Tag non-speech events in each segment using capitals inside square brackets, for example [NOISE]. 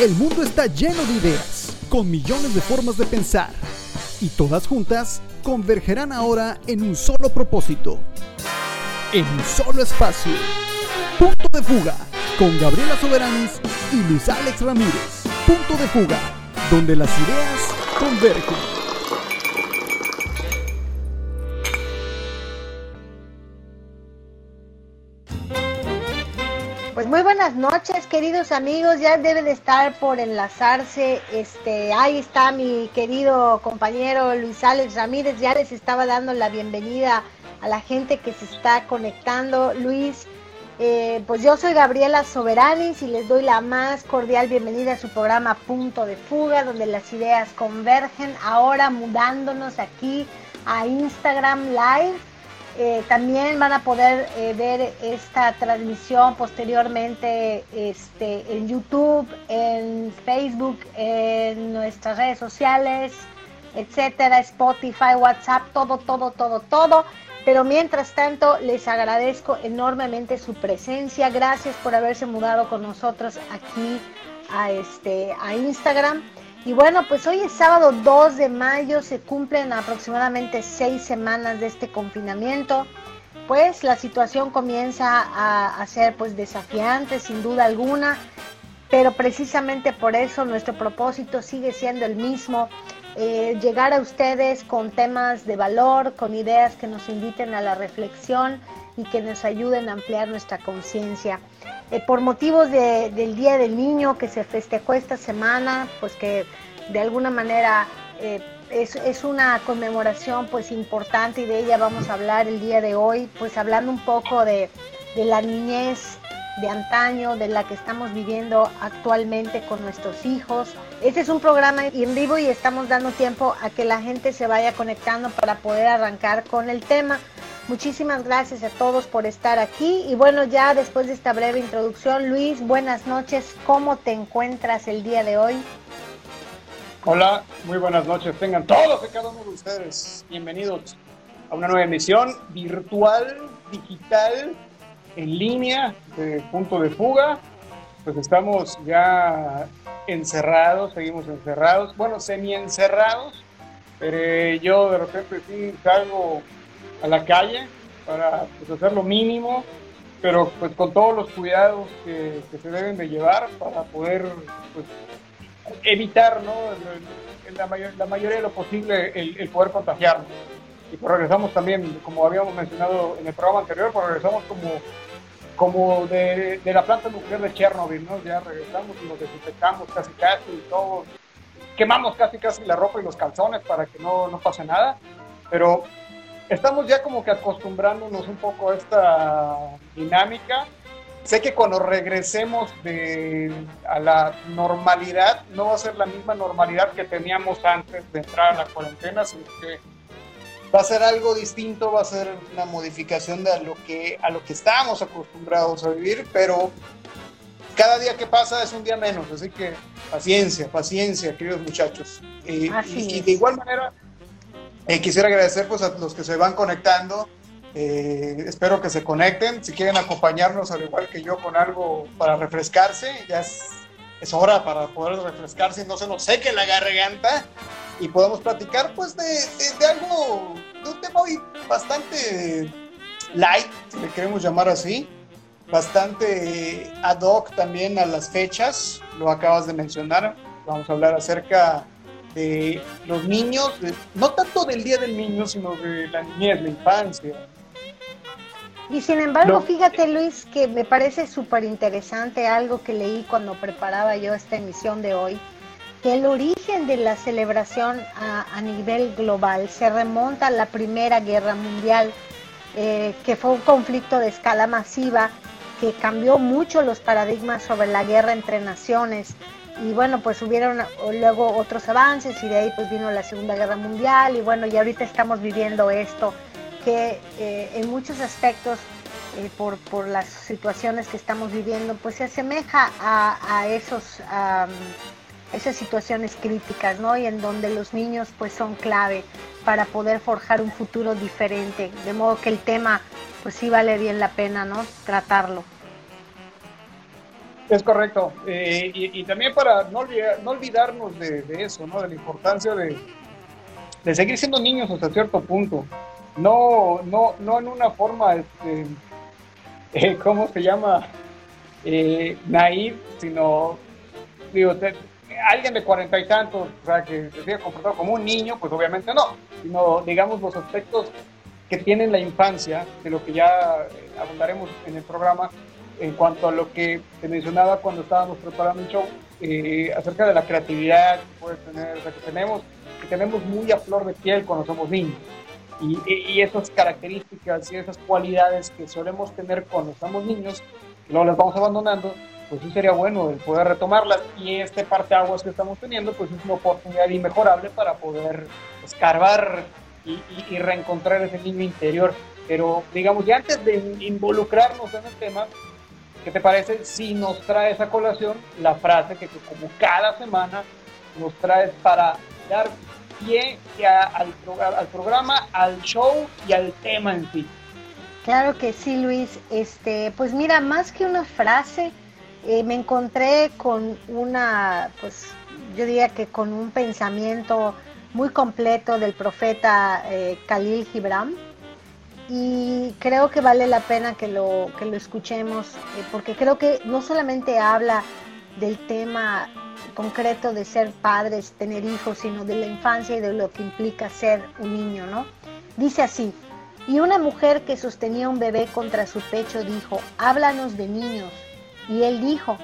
El mundo está lleno de ideas, con millones de formas de pensar, y todas juntas convergerán ahora en un solo propósito, en un solo espacio. Punto de fuga, con Gabriela Soberanis y Luis Alex Ramírez. Punto de fuga, donde las ideas convergen. Noches, queridos amigos. Ya debe de estar por enlazarse. Este, ahí está mi querido compañero Luis Alex Ramírez. Ya les estaba dando la bienvenida a la gente que se está conectando. Luis, eh, pues yo soy Gabriela Soberanis y les doy la más cordial bienvenida a su programa Punto de Fuga, donde las ideas convergen. Ahora mudándonos aquí a Instagram Live eh, también van a poder eh, ver esta transmisión posteriormente este, en YouTube, en Facebook, en nuestras redes sociales, etcétera, Spotify, WhatsApp, todo, todo, todo, todo. Pero mientras tanto, les agradezco enormemente su presencia. Gracias por haberse mudado con nosotros aquí a, este, a Instagram. Y bueno, pues hoy es sábado 2 de mayo, se cumplen aproximadamente seis semanas de este confinamiento. Pues la situación comienza a, ser pues desafiante sin duda alguna, pero precisamente por eso nuestro propósito sigue siendo el mismo, eh, llegar a ustedes con temas de valor, con ideas que nos inviten a la reflexión y que nos ayuden a ampliar nuestra conciencia. Eh, por motivos del Día del Niño que se festejó esta semana, pues que de alguna manera eh, es, una conmemoración pues importante y de ella vamos a hablar el día de hoy, pues hablando un poco de, de la niñez de antaño, de la que estamos viviendo actualmente con nuestros hijos. Este es un programa en vivo y estamos dando tiempo a que la gente se vaya conectando para poder arrancar con el tema. Muchísimas gracias a todos por estar aquí. Y bueno, ya después de esta breve introducción, Luis, buenas noches. ¿Cómo te encuentras el día de hoy? Hola, muy buenas noches. Tengan todos y cada uno de ustedes bienvenidos a una nueva emisión virtual, digital, en línea de Punto de Fuga. Pues estamos ya encerrados, seguimos encerrados, bueno, semi encerrados, pero yo de repente sí salgo a la calle para pues, hacer lo mínimo, pero pues con todos los cuidados que, se deben de llevar para poder pues, evitar, ¿no? En la, mayor, la mayoría de lo posible el, poder contagiarnos. Y pues regresamos también, como habíamos mencionado en el programa anterior, pues regresamos como, como de, de la planta nuclear de Chernobyl, ¿no? Ya regresamos y nos desinfectamos casi casi y todo. Quemamos casi casi la ropa y los calzones para que no, no pase nada. Pero estamos ya como que acostumbrándonos un poco a esta dinámica. Sé que cuando regresemos de, a la normalidad, no va a ser la misma normalidad que teníamos antes de entrar a la cuarentena, sino que va a ser algo distinto, va a ser una modificación de a lo que, a lo que estábamos acostumbrados a vivir, pero cada día que pasa es un día menos, así que paciencia, paciencia, queridos muchachos. y, y de igual manera, eh, quisiera agradecer pues, a los que se van conectando. Eh, espero que se conecten. Si quieren acompañarnos, al igual que yo, con algo para refrescarse, ya es, es hora para poder refrescarse y no se nos seque la garganta. Y podemos platicar, pues, de, de, algo, de un tema hoy bastante light, si le queremos llamar así. Bastante ad hoc también a las fechas, lo acabas de mencionar. Vamos a hablar acerca de los niños, no tanto del Día del Niño, sino de la niñez, la infancia. Y sin embargo, fíjate Luis, que me parece súper interesante algo que leí cuando preparaba yo esta emisión de hoy, que el origen de la celebración a, nivel global se remonta a la Primera Guerra Mundial, eh, que fue un conflicto de escala masiva que cambió mucho los paradigmas sobre la guerra entre naciones y bueno, pues hubieron luego otros avances y de ahí pues vino la Segunda Guerra Mundial y bueno, y ahorita estamos viviendo esto que eh, en muchos aspectos eh, por, por, las situaciones que estamos viviendo pues se asemeja a, esos esas situaciones críticas, ¿no? Y en donde los niños pues son clave para poder forjar un futuro diferente, de modo que el tema pues sí vale bien la pena, ¿no? Tratarlo. Es correcto. Eh, y, también para no, no olvidarnos de, eso, ¿no? De la importancia de, seguir siendo niños hasta cierto punto. No, no, no en una forma, este, eh, ¿cómo se llama? Eh, naive, sino, digo, alguien de cuarenta y tantos, o sea, que se sigue comportado como un niño, pues obviamente no, sino, digamos, los aspectos que tiene la infancia, de lo que ya eh, abundaremos en el programa, en cuanto a lo que te mencionaba cuando estábamos preparando el show, eh, acerca de la creatividad que puede tener, o sea, que tenemos, que tenemos muy a flor de piel cuando somos niños. Y, y, esas características y esas cualidades que solemos tener cuando somos niños, luego las vamos abandonando, pues sí sería bueno el poder retomarlas. Y este parte aguas que estamos teniendo, pues es una oportunidad inmejorable para poder escarbar y, y, reencontrar ese niño interior. Pero digamos, ya antes de involucrarnos en el tema, ¿qué te parece si nos trae esa colación la frase que, como cada semana nos traes para dar pie al, al programa, al show y al tema en sí? Claro que sí, Luis. Este, pues mira, más que una frase, eh, me encontré con una, pues yo diría que con un pensamiento muy completo del profeta eh, Khalil Gibran y creo que vale la pena que lo, que lo escuchemos eh, porque creo que no solamente habla del tema concreto de ser padres, tener hijos, sino de la infancia y de lo que implica ser un niño, ¿no? Dice así, y una mujer que sostenía un bebé contra su pecho dijo, háblanos de niños. Y él dijo,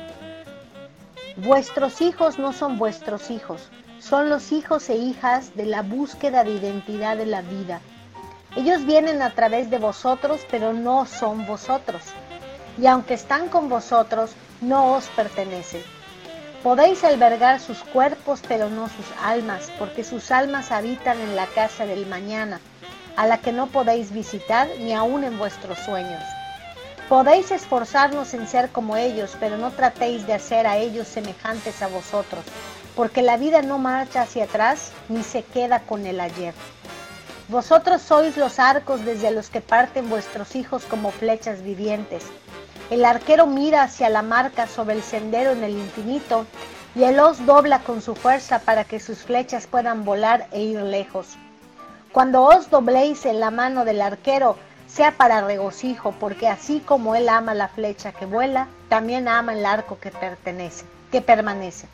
vuestros hijos no son vuestros hijos, son los hijos e hijas de la búsqueda de identidad de la vida. Ellos vienen a través de vosotros, pero no son vosotros. Y aunque están con vosotros, no os pertenecen. Podéis albergar sus cuerpos, pero no sus almas, porque sus almas habitan en la casa del mañana, a la que no podéis visitar ni aun en vuestros sueños. Podéis esforzarnos en ser como ellos, pero no tratéis de hacer a ellos semejantes a vosotros, porque la vida no marcha hacia atrás ni se queda con el ayer. Vosotros sois los arcos desde los que parten vuestros hijos como flechas vivientes. El arquero mira hacia la marca sobre el sendero en el infinito y el os dobla con su fuerza para que sus flechas puedan volar e ir lejos. Cuando os dobléis en la mano del arquero, sea para regocijo, porque así como él ama la flecha que vuela, también ama el arco que pertenece, que permanece.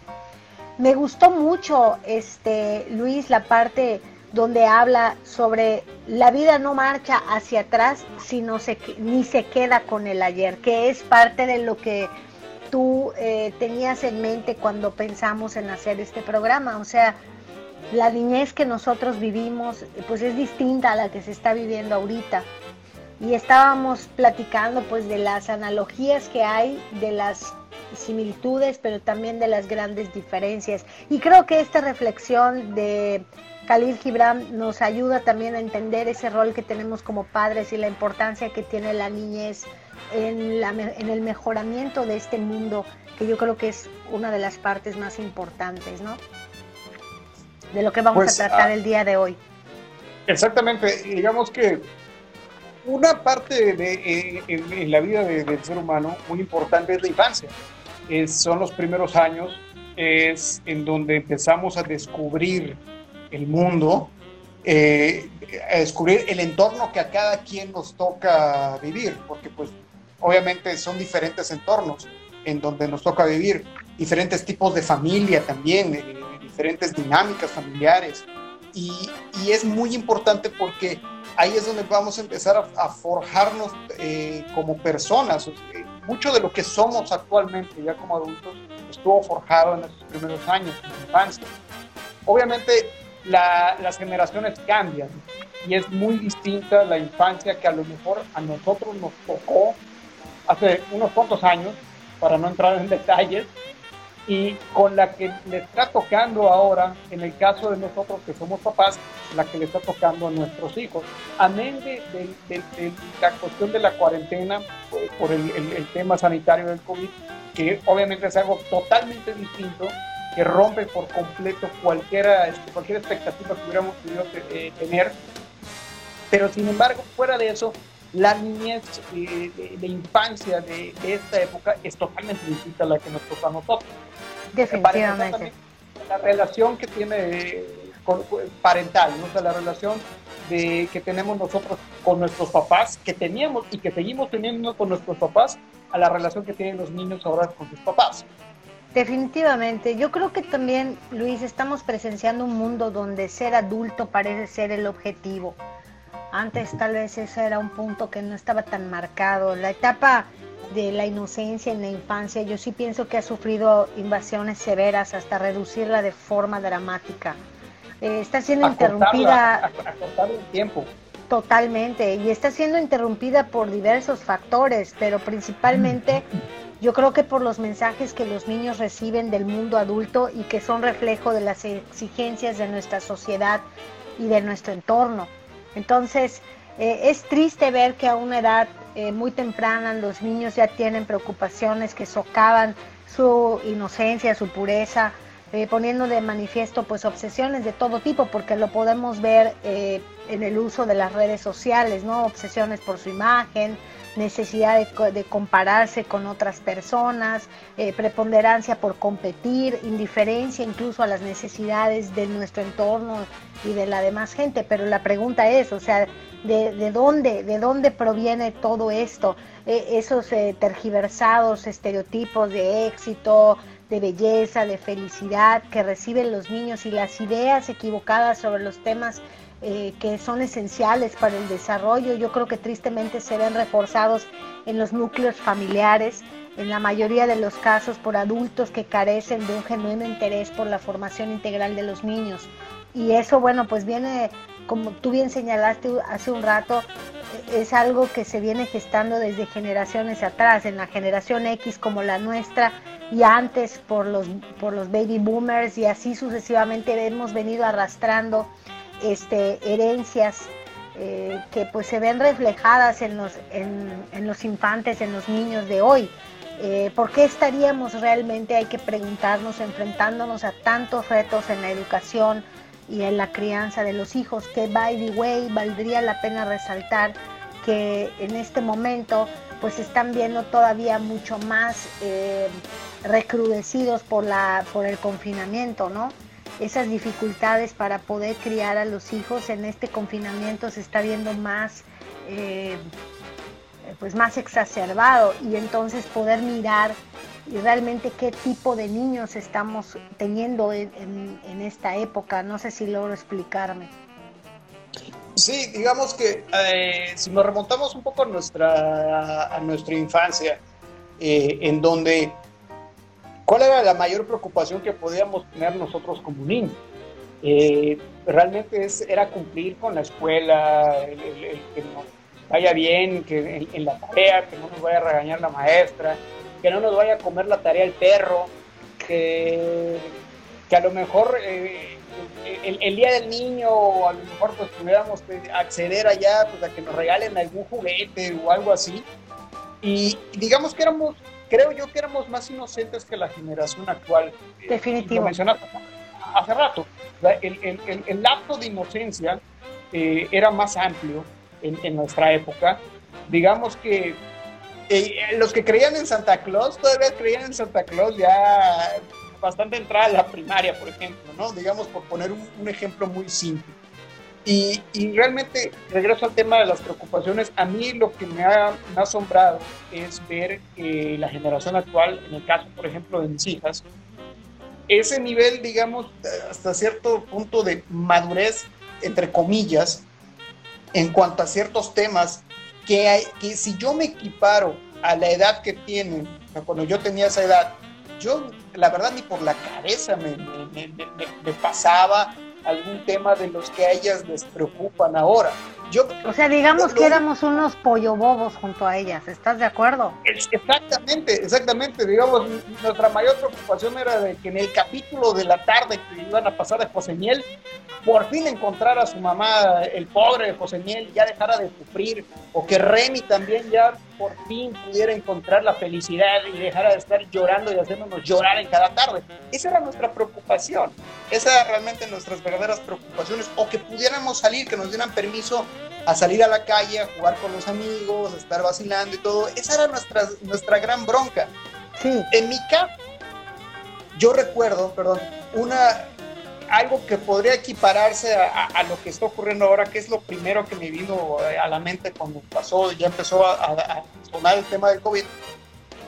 Me gustó mucho, este, Luis, la parte donde habla sobre la vida no marcha hacia atrás, sino se, ni se queda con el ayer, que es parte de lo que tú eh, tenías en mente cuando pensamos en hacer este programa. O sea, la niñez que nosotros vivimos, pues es distinta a la que se está viviendo ahorita. Y estábamos platicando pues de las analogías que hay, de las similitudes, pero también de las grandes diferencias. Y creo que esta reflexión de Khalil Gibran nos ayuda también a entender ese rol que tenemos como padres y la importancia que tiene la niñez en, la, en el mejoramiento de este mundo, que yo creo que es una de las partes más importantes, ¿no? De lo que vamos pues, a tratar ah, el día de hoy. Exactamente, digamos que una parte de, eh, en, la vida del ser humano muy importante es la infancia son los primeros años, es en donde empezamos a descubrir el mundo, eh, a descubrir el entorno que a cada quien nos toca vivir, porque pues obviamente son diferentes entornos en donde nos toca vivir, diferentes tipos de familia también, eh, diferentes dinámicas familiares. Y, y, es muy importante porque ahí es donde vamos a empezar a, forjarnos eh, como personas mucho de lo que somos actualmente ya como adultos estuvo forjado en esos primeros años, en la infancia. Obviamente las generaciones cambian y es muy distinta la infancia que a lo mejor a nosotros nos tocó hace unos cuantos años, para no entrar en detalles, y con la que le está tocando ahora, en el caso de nosotros que somos papás, la que le está tocando a nuestros hijos. Amén de, la cuestión de la cuarentena por, el, tema sanitario del COVID, que obviamente es algo totalmente distinto, que rompe por completo cualquiera, este, cualquier expectativa que hubiéramos podido eh, tener. Pero sin embargo, fuera de eso, la niñez de, infancia de, esta época es totalmente distinta a la que nos toca a nosotros. Definitivamente. La relación que tiene parental, ¿no? la relación de, que tenemos nosotros con nuestros papás, que teníamos y que seguimos teniendo con nuestros papás, a la relación que tienen los niños ahora con sus papás. Definitivamente, yo creo que también, Luis, estamos presenciando un mundo donde ser adulto parece ser el objetivo. Antes tal vez ese era un punto que no estaba tan marcado. La etapa de la inocencia en la infancia, yo sí pienso que ha sufrido invasiones severas hasta reducirla de forma dramática. Eh, está siendo interrumpida. el tiempo. Totalmente, y está siendo interrumpida por diversos factores, pero principalmente yo creo que por los mensajes que los niños reciben del mundo adulto y que son reflejo de las exigencias de nuestra sociedad y de nuestro entorno. Entonces, eh, es triste ver que a una edad eh, muy temprana los niños ya tienen preocupaciones que socavan su inocencia, su pureza, eh, poniendo de manifiesto pues obsesiones de todo tipo, porque lo podemos ver en el uso de las redes sociales, ¿no? Obsesiones por su imagen, necesidad de, compararse con otras personas, eh, preponderancia por competir, indiferencia incluso a las necesidades de nuestro entorno y de la demás gente. Pero la pregunta es, o sea, ¿de, dónde, de dónde proviene todo esto? Eh, esos eh, tergiversados estereotipos de éxito, de belleza, de felicidad que reciben los niños y las ideas equivocadas sobre los temas eh, que son esenciales para el desarrollo, yo creo que tristemente se ven reforzados en los núcleos familiares, en la mayoría de los casos por adultos que carecen de un genuino interés por la formación integral de los niños. Y eso, bueno, pues viene, como tú bien señalaste hace un rato, es algo que se viene gestando desde generaciones atrás, en la generación X como la nuestra y antes por los, por los baby boomers y así sucesivamente hemos venido arrastrando este, herencias eh, que pues se ven reflejadas en los, en, los infantes, en los niños de hoy. Eh, ¿Por qué estaríamos realmente, hay que preguntarnos, enfrentándonos a tantos retos en la educación y en la crianza de los hijos? Que, by the way, valdría la pena resaltar que en este momento pues están viendo todavía mucho más eh, recrudecidos por, la, por el confinamiento, ¿no? esas dificultades para poder criar a los hijos en este confinamiento se está viendo más eh, pues más exacerbado y entonces poder mirar y realmente qué tipo de niños estamos teniendo en, esta época. No sé si logro explicarme. Sí, digamos que eh, si nos remontamos un poco a nuestra, a nuestra infancia, eh, en donde ¿Cuál era la mayor preocupación que podíamos tener nosotros como niños? Eh, realmente es, era cumplir con la escuela, el, que nos vaya bien, que en, la tarea, que no nos vaya a regañar la maestra, que no nos vaya a comer la tarea el perro, que, que a lo mejor eh, el, día del niño, a lo mejor pues pudiéramos acceder allá pues, a que nos regalen algún juguete o algo así. Y digamos que éramos creo yo que éramos más inocentes que la generación actual. Eh, Definitivo. Lo mencionaste hace rato. El, el, el, lapso de inocencia eh, era más amplio en, nuestra época. Digamos que eh, los que creían en Santa Claus todavía creían en Santa Claus ya bastante entrada a la primaria, por ejemplo, ¿no? Digamos, por poner un, un ejemplo muy simple. Y, realmente, regreso al tema de las preocupaciones, a mí lo que me ha, asombrado es ver que la generación actual, en el caso, por ejemplo, de mis hijas, ese nivel, digamos, hasta cierto punto de madurez, entre comillas, en cuanto a ciertos temas, que, si yo me equiparo a la edad que tienen, cuando yo tenía esa edad, yo la verdad ni por la cabeza me, me pasaba algún tema de los que a ellas les preocupan ahora. Yo, o sea, digamos que éramos unos pollo bobos junto a ellas, ¿estás de acuerdo? Exactamente, exactamente. Digamos, nuestra mayor preocupación era de que en el capítulo de la tarde que iban a pasar de José Miel, por fin encontrar a su mamá, el pobre José Miel, ya dejara de sufrir, o que Remy también ya por fin pudiera encontrar la felicidad y dejara de estar llorando y haciéndonos llorar en cada tarde. Esa era nuestra preocupación, esa era realmente nuestras verdaderas preocupaciones, o que pudiéramos salir, que nos dieran permiso a salir a la calle, a jugar con los amigos, a estar vacilando y todo. Esa era nuestra, nuestra gran bronca. Sí. En mi caso, yo recuerdo, perdón, una, algo que podría equipararse a, lo que está ocurriendo ahora, que es lo primero que me vino a la mente cuando pasó, ya empezó a, sonar el tema del COVID.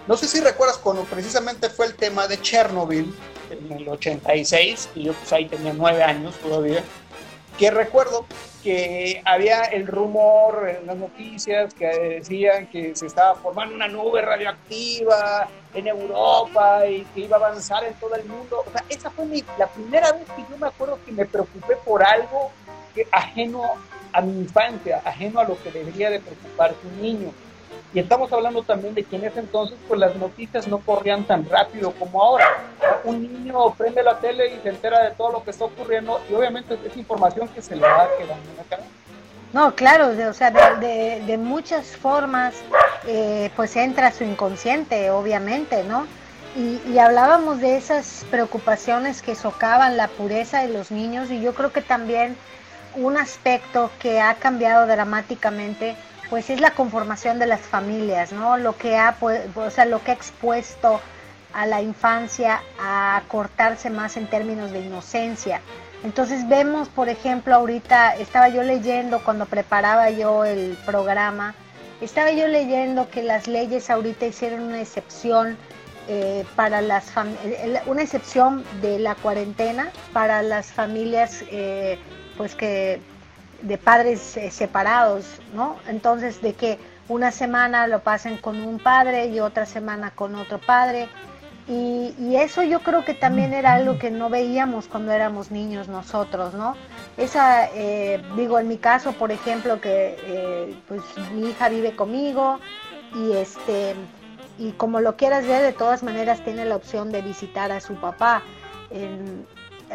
No sé si recuerdas cuando precisamente fue el tema de Chernobyl en el 86, y yo pues ahí tenía nueve años todavía, que recuerdo que había el rumor en las noticias que decían que se estaba formando una nube radioactiva en Europa y que iba a avanzar en todo el mundo. O sea, esa fue la primera vez que yo me acuerdo que me preocupé por algo que, ajeno a mi infancia, ajeno a lo que debería de preocuparse un niño. Y estamos hablando también de que en ese entonces pues las noticias no corrían tan rápido como ahora. Un niño prende la tele y se entera de todo lo que está ocurriendo y obviamente es información que se le va quedando en la cabeza. No, claro, o sea, de, muchas formas eh, pues entra su inconsciente, obviamente, ¿no? Y, y, hablábamos de esas preocupaciones que socavan la pureza de los niños y yo creo que también un aspecto que ha cambiado dramáticamente pues es la conformación de las familias, ¿no? Lo que ha, o sea, lo que ha expuesto a la infancia a cortarse más en términos de inocencia. Entonces vemos, por ejemplo, ahorita estaba yo leyendo cuando preparaba yo el programa, estaba yo leyendo que las leyes ahorita hicieron una excepción eh, para las una excepción de la cuarentena para las familias eh, pues que de padres eh, separados, ¿no? Entonces, de que una semana lo pasen con un padre y otra semana con otro padre. Y, eso yo creo que también era algo que no veíamos cuando éramos niños nosotros, ¿no? Esa, eh, digo, en mi caso, por ejemplo, que eh, pues mi hija vive conmigo y este y como lo quieras ver, de todas maneras tiene la opción de visitar a su papá.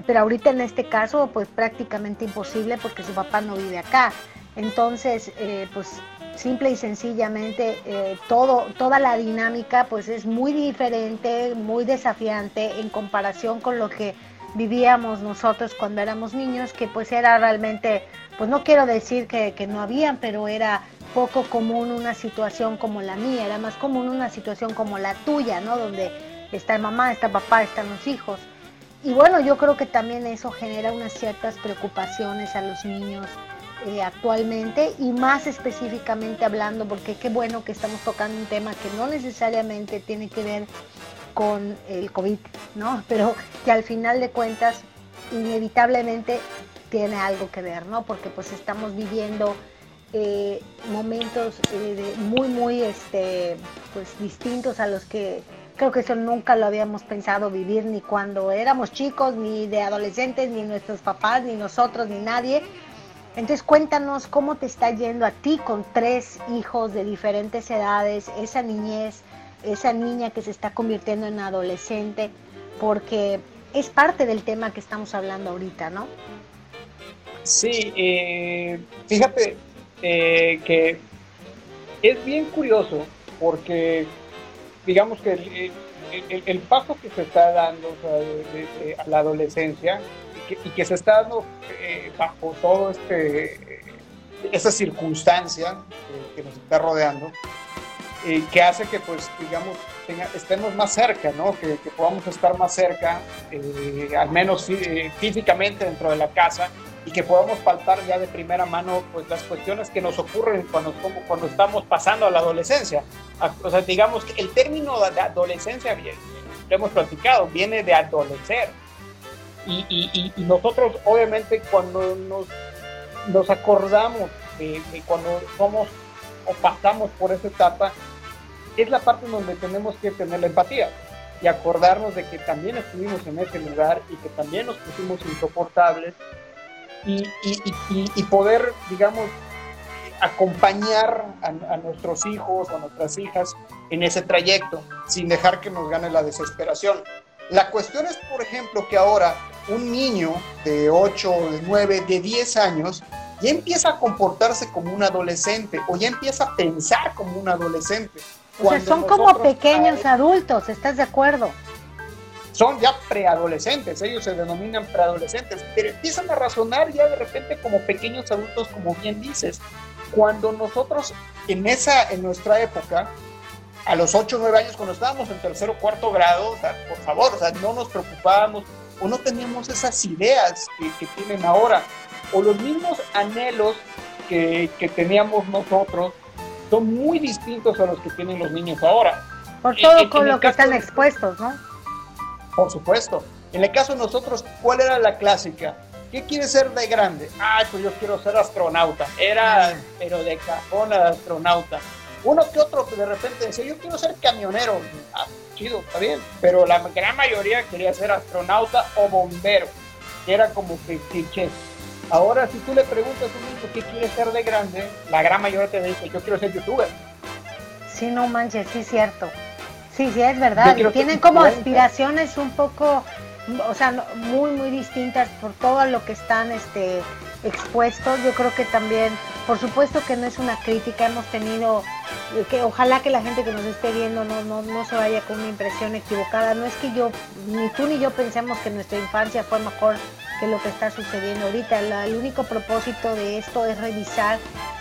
Pero ahorita en este caso pues prácticamente imposible porque su papá no vive acá. Entonces, eh, pues simple y sencillamente eh, todo, toda la dinámica pues es muy diferente, muy desafiante en comparación con lo que vivíamos nosotros cuando éramos niños, que pues era realmente, pues no quiero decir que, que no habían, pero era poco común una situación como la mía, era más común una situación como la tuya, ¿no? Donde está mamá, está papá, están los hijos. Y bueno, yo creo que también eso genera unas ciertas preocupaciones a los niños eh, actualmente y más específicamente hablando, porque qué bueno que estamos tocando un tema que no necesariamente tiene que ver con el COVID, ¿no? [LAUGHS] Pero que al final de cuentas inevitablemente tiene algo que ver, ¿no? Porque pues estamos viviendo eh, momentos eh, muy, muy este, pues, distintos a los que Creo que eso nunca lo habíamos pensado vivir ni cuando éramos chicos, ni de adolescentes, ni nuestros papás, ni nosotros, ni nadie. Entonces cuéntanos cómo te está yendo a ti con tres hijos de diferentes edades, esa niñez, esa niña que se está convirtiendo en adolescente, porque es parte del tema que estamos hablando ahorita, ¿no? Sí, eh, fíjate eh, que es bien curioso porque digamos que el, paso que se está dando a la adolescencia y que, se está dando eh, bajo todo este esa circunstancia que, nos está rodeando eh, que hace que pues digamos estemos más cerca no que, podamos estar más cerca eh, al menos físicamente dentro de la casa y que podamos palpar ya de primera mano pues las cuestiones que nos ocurren cuando, cuando estamos pasando a la adolescencia. O sea, digamos que el término de adolescencia, lo hemos platicado, viene de adolecer. Y, y, y nosotros obviamente cuando nos, nos acordamos de, cuando somos o pasamos por esa etapa, es la parte donde tenemos que tener la empatía y acordarnos de que también estuvimos en ese lugar y que también nos pusimos insoportables y, poder, digamos, acompañar a, nuestros hijos o a nuestras hijas en ese trayecto sin dejar que nos gane la desesperación. La cuestión es, por ejemplo, que ahora un niño de 8, de 9, de 10 años ya empieza a comportarse como un adolescente o ya empieza a pensar como un adolescente. O sea, son como pequeños adultos, ¿estás de acuerdo? Son ya preadolescentes, ellos se denominan preadolescentes, pero empiezan a razonar ya de repente como pequeños adultos, como bien dices. Cuando nosotros en esa, en nuestra época, a los 8 o 9 años, cuando estábamos en tercero o cuarto grado, por favor, o sea, no nos preocupábamos o no teníamos esas ideas que, tienen ahora, o los mismos anhelos que, que, teníamos nosotros son muy distintos a los que tienen los niños ahora. Por todo con lo que están expuestos, ¿no? Por supuesto. En el caso de nosotros, ¿cuál era la clásica? ¿Qué quieres ser de grande? Ah, pues yo quiero ser astronauta. Era, pero de cajón astronauta. Uno que otro de repente decía, yo quiero ser camionero. Ah, chido, está bien. Pero la gran mayoría quería ser astronauta o bombero, era como que cliché. Ahora, si tú le preguntas a un niño qué quiere ser de grande, la gran mayoría te dice, yo quiero ser youtuber. Sí, no manches, sí cierto. Sí, sí, es verdad. Tienen como aspiraciones un poco, o sea, muy, muy distintas por todo lo que están este, expuestos. Yo creo que también, por supuesto que no es una crítica, hemos tenido, eh, que ojalá que la gente que nos esté viendo no, no, no se vaya con una impresión equivocada. No es que yo, ni tú ni yo pensemos que nuestra infancia fue mejor que lo que está sucediendo ahorita. el único propósito de esto es revisar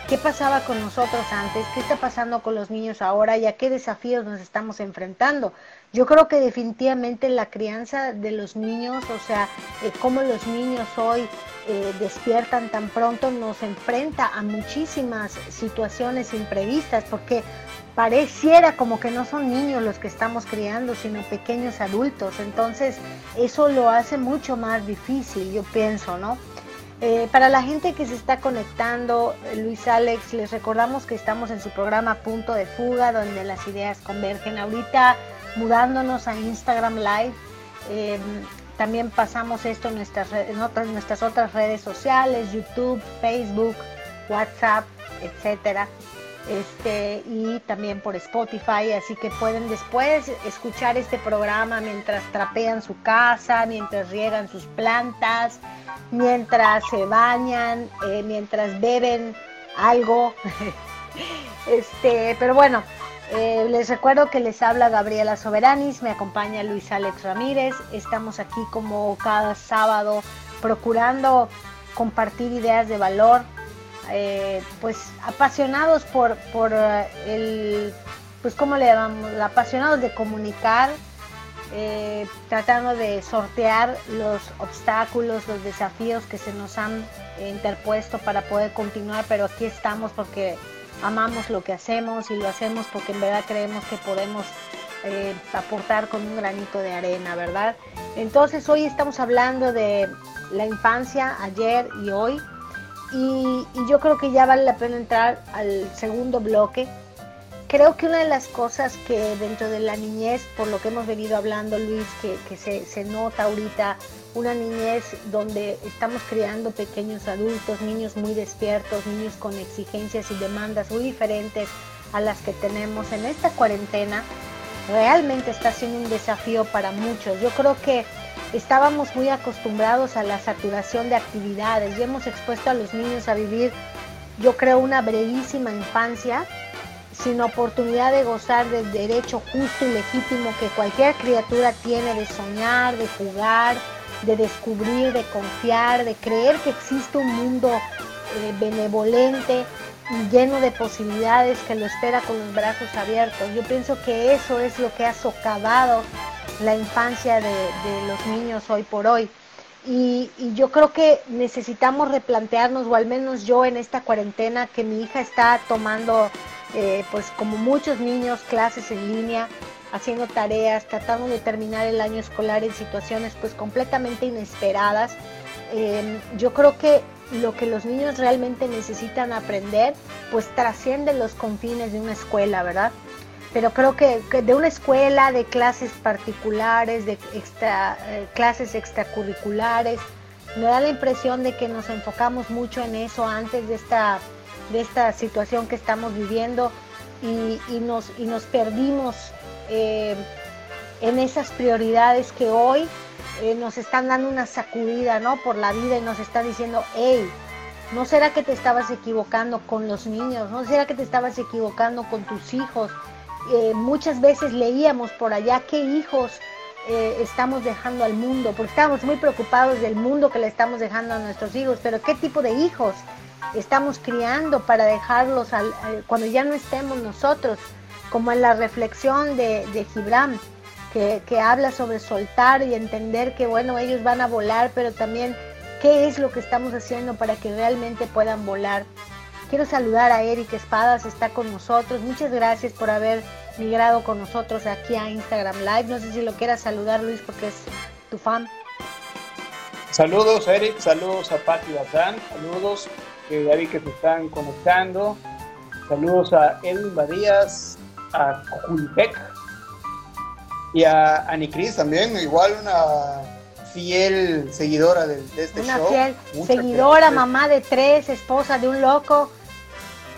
qué pasaba con nosotros antes, qué está pasando con los niños ahora y a qué desafíos nos estamos enfrentando. Yo creo que definitivamente la crianza de los niños, o sea, eh, cómo los niños hoy eh, despiertan tan pronto, nos enfrenta a muchísimas situaciones imprevistas, porque pareciera como que no son niños los que estamos criando, sino pequeños adultos. Entonces, eso lo hace mucho más difícil, yo pienso, ¿no? Eh, para la gente que se está conectando, Luis Alex, les recordamos que estamos en su programa Punto de Fuga, donde las ideas convergen. Ahorita mudándonos a Instagram Live, em, también pasamos esto en nuestras, en, otras, nuestras otras redes sociales, YouTube, Facebook, WhatsApp, etcétera. Este, y también por Spotify, así que pueden después escuchar este programa mientras trapean su casa, mientras riegan sus plantas, mientras se bañan, eh, mientras beben algo. [LAUGHS] este, pero bueno, eh, les recuerdo que les habla Gabriela Soberanis, me acompaña Luis Alex Ramírez. Estamos aquí como cada sábado procurando compartir ideas de valor, eh, pues apasionados por, por el, pues ¿cómo le llamamos? Apasionados de comunicar, eh, tratando de sortear los obstáculos, los desafíos que se nos han interpuesto para poder continuar, pero aquí estamos porque amamos lo que hacemos y lo hacemos porque en verdad creemos que podemos eh, aportar con un granito de arena, ¿verdad? Entonces hoy estamos hablando de la infancia, ayer y hoy, y yo creo que ya vale la pena entrar al segundo bloque Creo que una de las cosas que dentro de la niñez, por lo que hemos venido hablando, Luis, que, se, nota ahorita, una niñez donde estamos creando pequeños adultos, niños muy despiertos, niños con exigencias y demandas muy diferentes a las que tenemos en esta cuarentena, realmente está siendo un desafío para muchos. Yo creo que estábamos muy acostumbrados a la saturación de actividades y hemos expuesto a los niños a vivir, yo creo, una brevísima infancia sin oportunidad de gozar del derecho justo y legítimo que cualquier criatura tiene de soñar, de jugar, de descubrir, de confiar, de creer que existe un mundo eh, benevolente y lleno de posibilidades que lo espera con los brazos abiertos. Yo pienso que eso es lo que ha socavado la infancia de, los niños hoy por hoy. y, yo creo que necesitamos replantearnos, o al menos yo en esta cuarentena que mi hija está tomando eh, pues como muchos niños, clases en línea, haciendo tareas, tratando de terminar el año escolar en situaciones pues completamente inesperadas. Eh, yo creo que lo que los niños realmente necesitan aprender pues trasciende los confines de una escuela, ¿verdad? Pero creo que, de una escuela, de clases particulares, de extra, eh, clases extracurriculares, me da la impresión de que nos enfocamos mucho en eso antes de esta de esta situación que estamos viviendo y, nos, y nos perdimos eh, en esas prioridades que hoy eh, nos están dando una sacudida ¿no? por la vida y nos están diciendo, hey, ¿no será que te estabas equivocando con los niños? ¿No será que te estabas equivocando con tus hijos? Eh, muchas veces leíamos por allá qué hijos eh, estamos dejando al mundo, porque estamos muy preocupados del mundo que le estamos dejando a nuestros hijos, pero qué tipo de hijos estamos criando para dejarlos eh, cuando ya no estemos nosotros, como en la reflexión de, de Gibran, que, que habla sobre soltar y entender que bueno, ellos van a volar, pero también qué es lo que estamos haciendo para que realmente puedan volar. Quiero saludar a Eric Espadas, está con nosotros. Muchas gracias por haber migrado con nosotros aquí a Instagram Live. No sé si lo quieras saludar, Luis, porque es tu fan. Saludos, Eric. Saludos a Pati Bazán. Saludos ya vi que se están conectando. Saludos a Edwin Badías, a Julpec y a Anicris también. Igual una fiel seguidora de, este una show. Fiel seguidora, mamá de tres, esposa de un loco.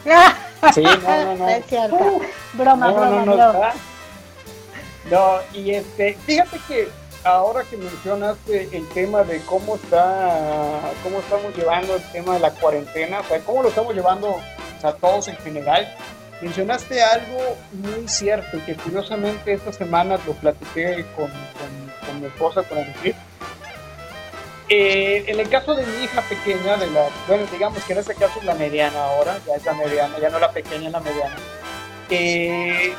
[LAUGHS] Sí, no, no, no. es cierto. broma, no, broma, no, no. no, no, y este, fíjate que ahora que mencionaste el tema de cómo está, cómo estamos llevando el tema de la cuarentena, o sea, cómo lo estamos llevando a todos en general, mencionaste algo muy cierto y que curiosamente esta semana lo platiqué con, con, con mi esposa, con Angie. Eh, en el caso de mi hija pequeña, de la, bueno, digamos que en este caso es la mediana ahora, ya es la mediana, ya no la pequeña, la mediana. Eh,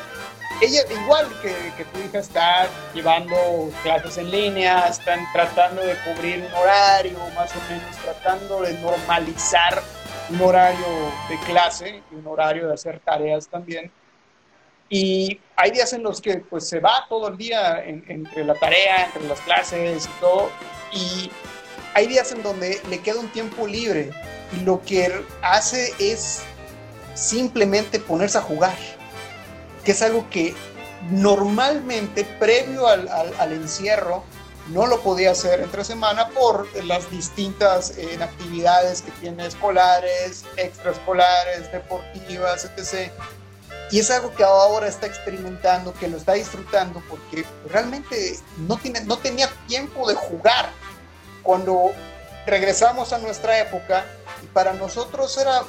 ella, igual que, que, tu hija, está llevando clases en línea, están tratando de cubrir un horario, más o menos tratando de normalizar un horario de clase y un horario de hacer tareas también. Y hay días en los que pues se va todo el día en, entre la tarea, entre las clases y todo. Y hay días en donde le queda un tiempo libre y lo que hace es simplemente ponerse a jugar, que es algo que normalmente previo al, encierro no lo podía hacer entre semana por las distintas eh, actividades que tiene escolares, extraescolares, deportivas, etc. Y es algo que ahora está experimentando, que lo está disfrutando, porque realmente no, tiene, no tenía tiempo de jugar cuando regresamos a nuestra época y para nosotros era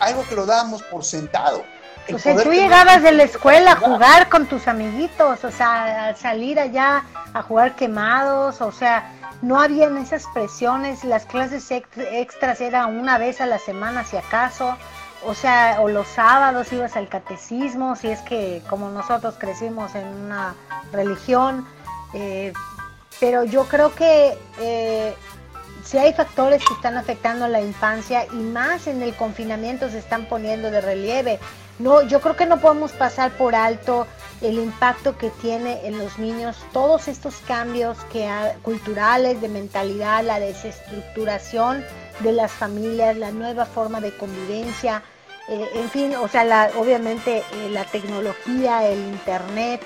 algo que lo dábamos por sentado. El o sea, tú llegabas de la escuela a jugar con tus amiguitos, o sea, a salir allá a jugar quemados, o sea, no habían esas presiones, las clases extras eran una vez a la semana si acaso, o sea, o los sábados ibas al catecismo, si es que como nosotros crecimos en una religión, eh, pero yo creo que eh, si hay factores que están afectando a la infancia y más en el confinamiento se están poniendo de relieve. No, yo creo que no podemos pasar por alto el impacto que tiene en los niños todos estos cambios que culturales, de mentalidad, la desestructuración de las familias, la nueva forma de convivencia, eh, en fin, o sea, la, obviamente eh, la tecnología, el internet,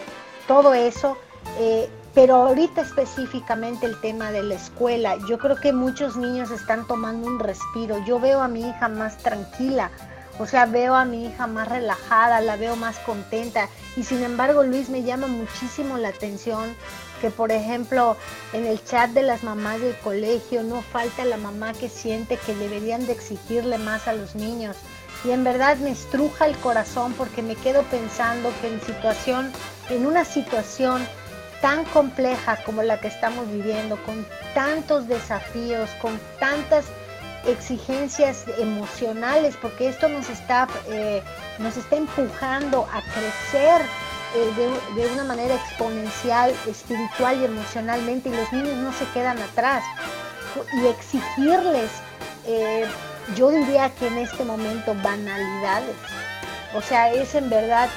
todo eso. Eh, pero ahorita específicamente el tema de la escuela, yo creo que muchos niños están tomando un respiro. Yo veo a mi hija más tranquila, o sea, veo a mi hija más relajada, la veo más contenta. Y sin embargo, Luis, me llama muchísimo la atención que, por ejemplo, en el chat de las mamás del colegio no falta la mamá que siente que deberían de exigirle más a los niños. Y en verdad me estruja el corazón porque me quedo pensando que en situación, en una situación tan compleja como la que estamos viviendo, con tantos desafíos, con tantas exigencias emocionales, porque esto nos está, eh, nos está empujando a crecer eh, de, una manera exponencial, espiritual y emocionalmente, y los niños no se quedan atrás. Y exigirles, eh, yo diría que en este momento, banalidades. O sea, es en verdad,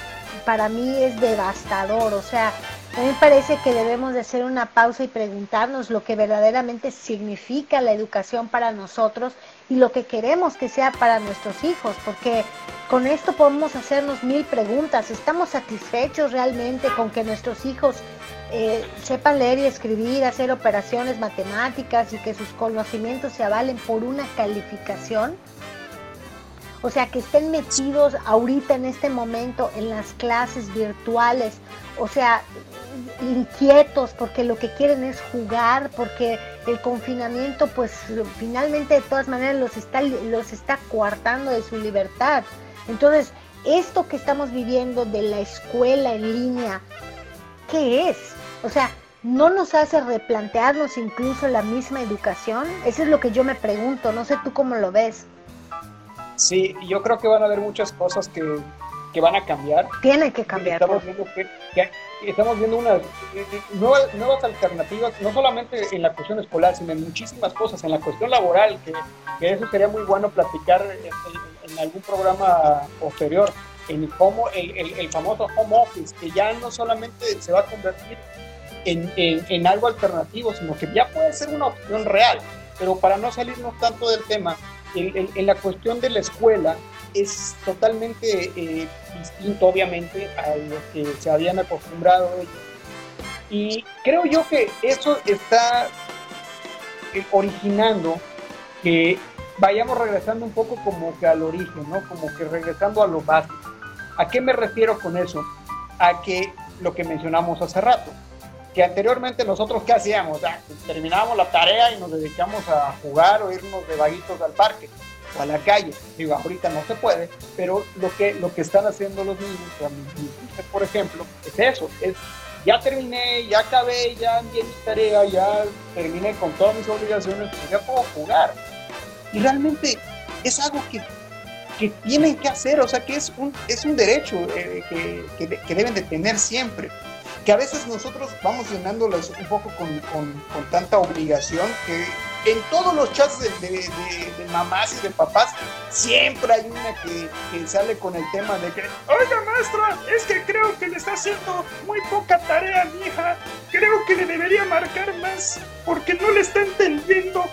para mí es devastador. O sea, a mí me parece que debemos de hacer una pausa y preguntarnos lo que verdaderamente significa la educación para nosotros y lo que queremos que sea para nuestros hijos, porque con esto podemos hacernos mil preguntas. ¿Estamos satisfechos realmente con que nuestros hijos eh, sepan leer y escribir, hacer operaciones matemáticas y que sus conocimientos se avalen por una calificación? O sea, que estén metidos ahorita en este momento en las clases virtuales, o sea, inquietos porque lo que quieren es jugar, porque el confinamiento pues finalmente de todas maneras los está, los está coartando de su libertad. Entonces, esto que estamos viviendo de la escuela en línea, ¿qué es? O sea, ¿no nos hace replantearnos incluso la misma educación? Eso es lo que yo me pregunto, no sé tú cómo lo ves. Sí, yo creo que van a haber muchas cosas que, que van a cambiar. Tiene que cambiar. Estamos viendo, que, estamos viendo unas eh, eh, nuevas, nuevas, alternativas, no solamente en la cuestión escolar, sino en muchísimas cosas, en la cuestión laboral, que, que eso sería muy bueno platicar en, algún programa posterior, en cómo el, el, famoso home office, que ya no solamente se va a convertir en, en algo alternativo, sino que ya puede ser una opción real. Pero para no salirnos tanto del tema, en, la cuestión de la escuela es totalmente eh, distinto, obviamente, a lo que se habían acostumbrado ellos. Y creo yo que eso está eh, originando que vayamos regresando un poco como que al origen, ¿no? Como que regresando a lo básico. ¿A qué me refiero con eso? A que lo que mencionamos hace rato, que anteriormente nosotros qué hacíamos, ah, terminábamos la tarea y nos dedicamos a jugar o irnos de vaguitos al parque o a la calle. Digo, ahorita no se puede, pero lo que, lo que están haciendo los niños, por ejemplo, es eso, es ya terminé, ya acabé, ya envié mi tarea, ya terminé con todas mis obligaciones, pues ya puedo jugar. Y realmente es algo que, que tienen que hacer, o sea, que es un, es un derecho eh, que, que, que deben de tener siempre que a veces nosotros vamos llenándolos un poco con, con, tanta obligación que en todos los chats de, de, mamás y de papás siempre hay una que, que, sale con el tema de que, oiga maestra, es que creo que le está haciendo muy poca tarea a mi hija, creo que le debería marcar más porque no le está entendiendo.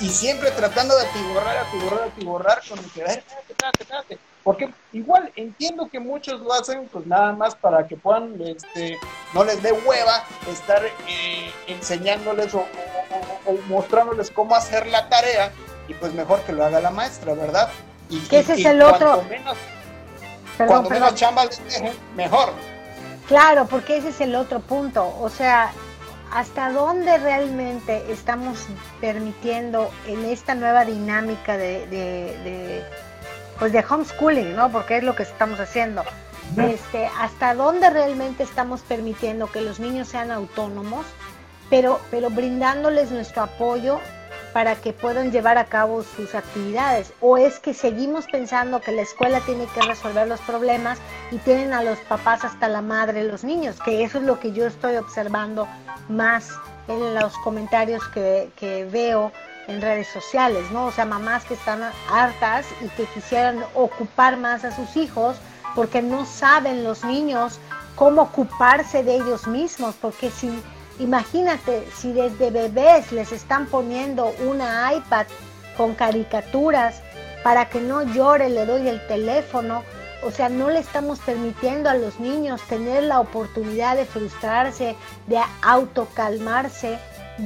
Y siempre tratando de atiborrar, atiborrar, atiborrar con el que, espérate, espérate, espérate porque igual entiendo que muchos lo hacen pues nada más para que puedan, este, no les dé hueva estar eh, enseñándoles o, mostrándoles cómo hacer la tarea y pues mejor que lo haga la maestra, ¿verdad? Y, que ese es el otro. Menos, cuando menos chamba mejor. Claro, porque ese es el otro punto. O sea, ¿hasta dónde realmente estamos permitiendo en esta nueva dinámica de pues de homeschooling, ¿no? Porque es lo que estamos haciendo. Este, hasta dónde realmente estamos permitiendo que los niños sean autónomos, pero, pero brindándoles nuestro apoyo para que puedan llevar a cabo sus actividades. O es que seguimos pensando que la escuela tiene que resolver los problemas y tienen a los papás hasta la madre los niños, que eso es lo que yo estoy observando más en los comentarios que, que veo en redes sociales, ¿no? O sea, mamás que están hartas y que quisieran ocupar más a sus hijos porque no saben los niños cómo ocuparse de ellos mismos, porque si, imagínate, si desde bebés les están poniendo una iPad con caricaturas para que no llore, le doy el teléfono, o sea, no le estamos permitiendo a los niños tener la oportunidad de frustrarse, de autocalmarse,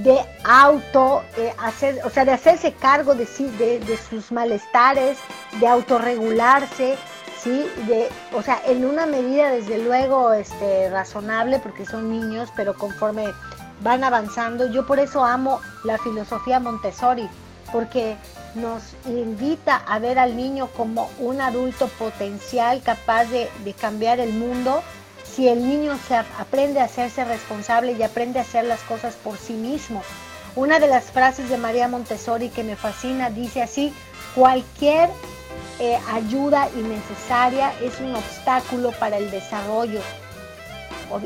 de auto eh, hacer, o sea, de hacerse cargo de, de, de sus malestares, de autorregularse, sí, de, o sea, en una medida desde luego este, razonable porque son niños, pero conforme van avanzando, yo por eso amo la filosofía Montessori, porque nos invita a ver al niño como un adulto potencial capaz de, de cambiar el mundo si el niño se aprende a hacerse responsable y aprende a hacer las cosas por sí mismo. Una de las frases de María Montessori que me fascina dice así, cualquier eh, ayuda innecesaria es un obstáculo para el desarrollo.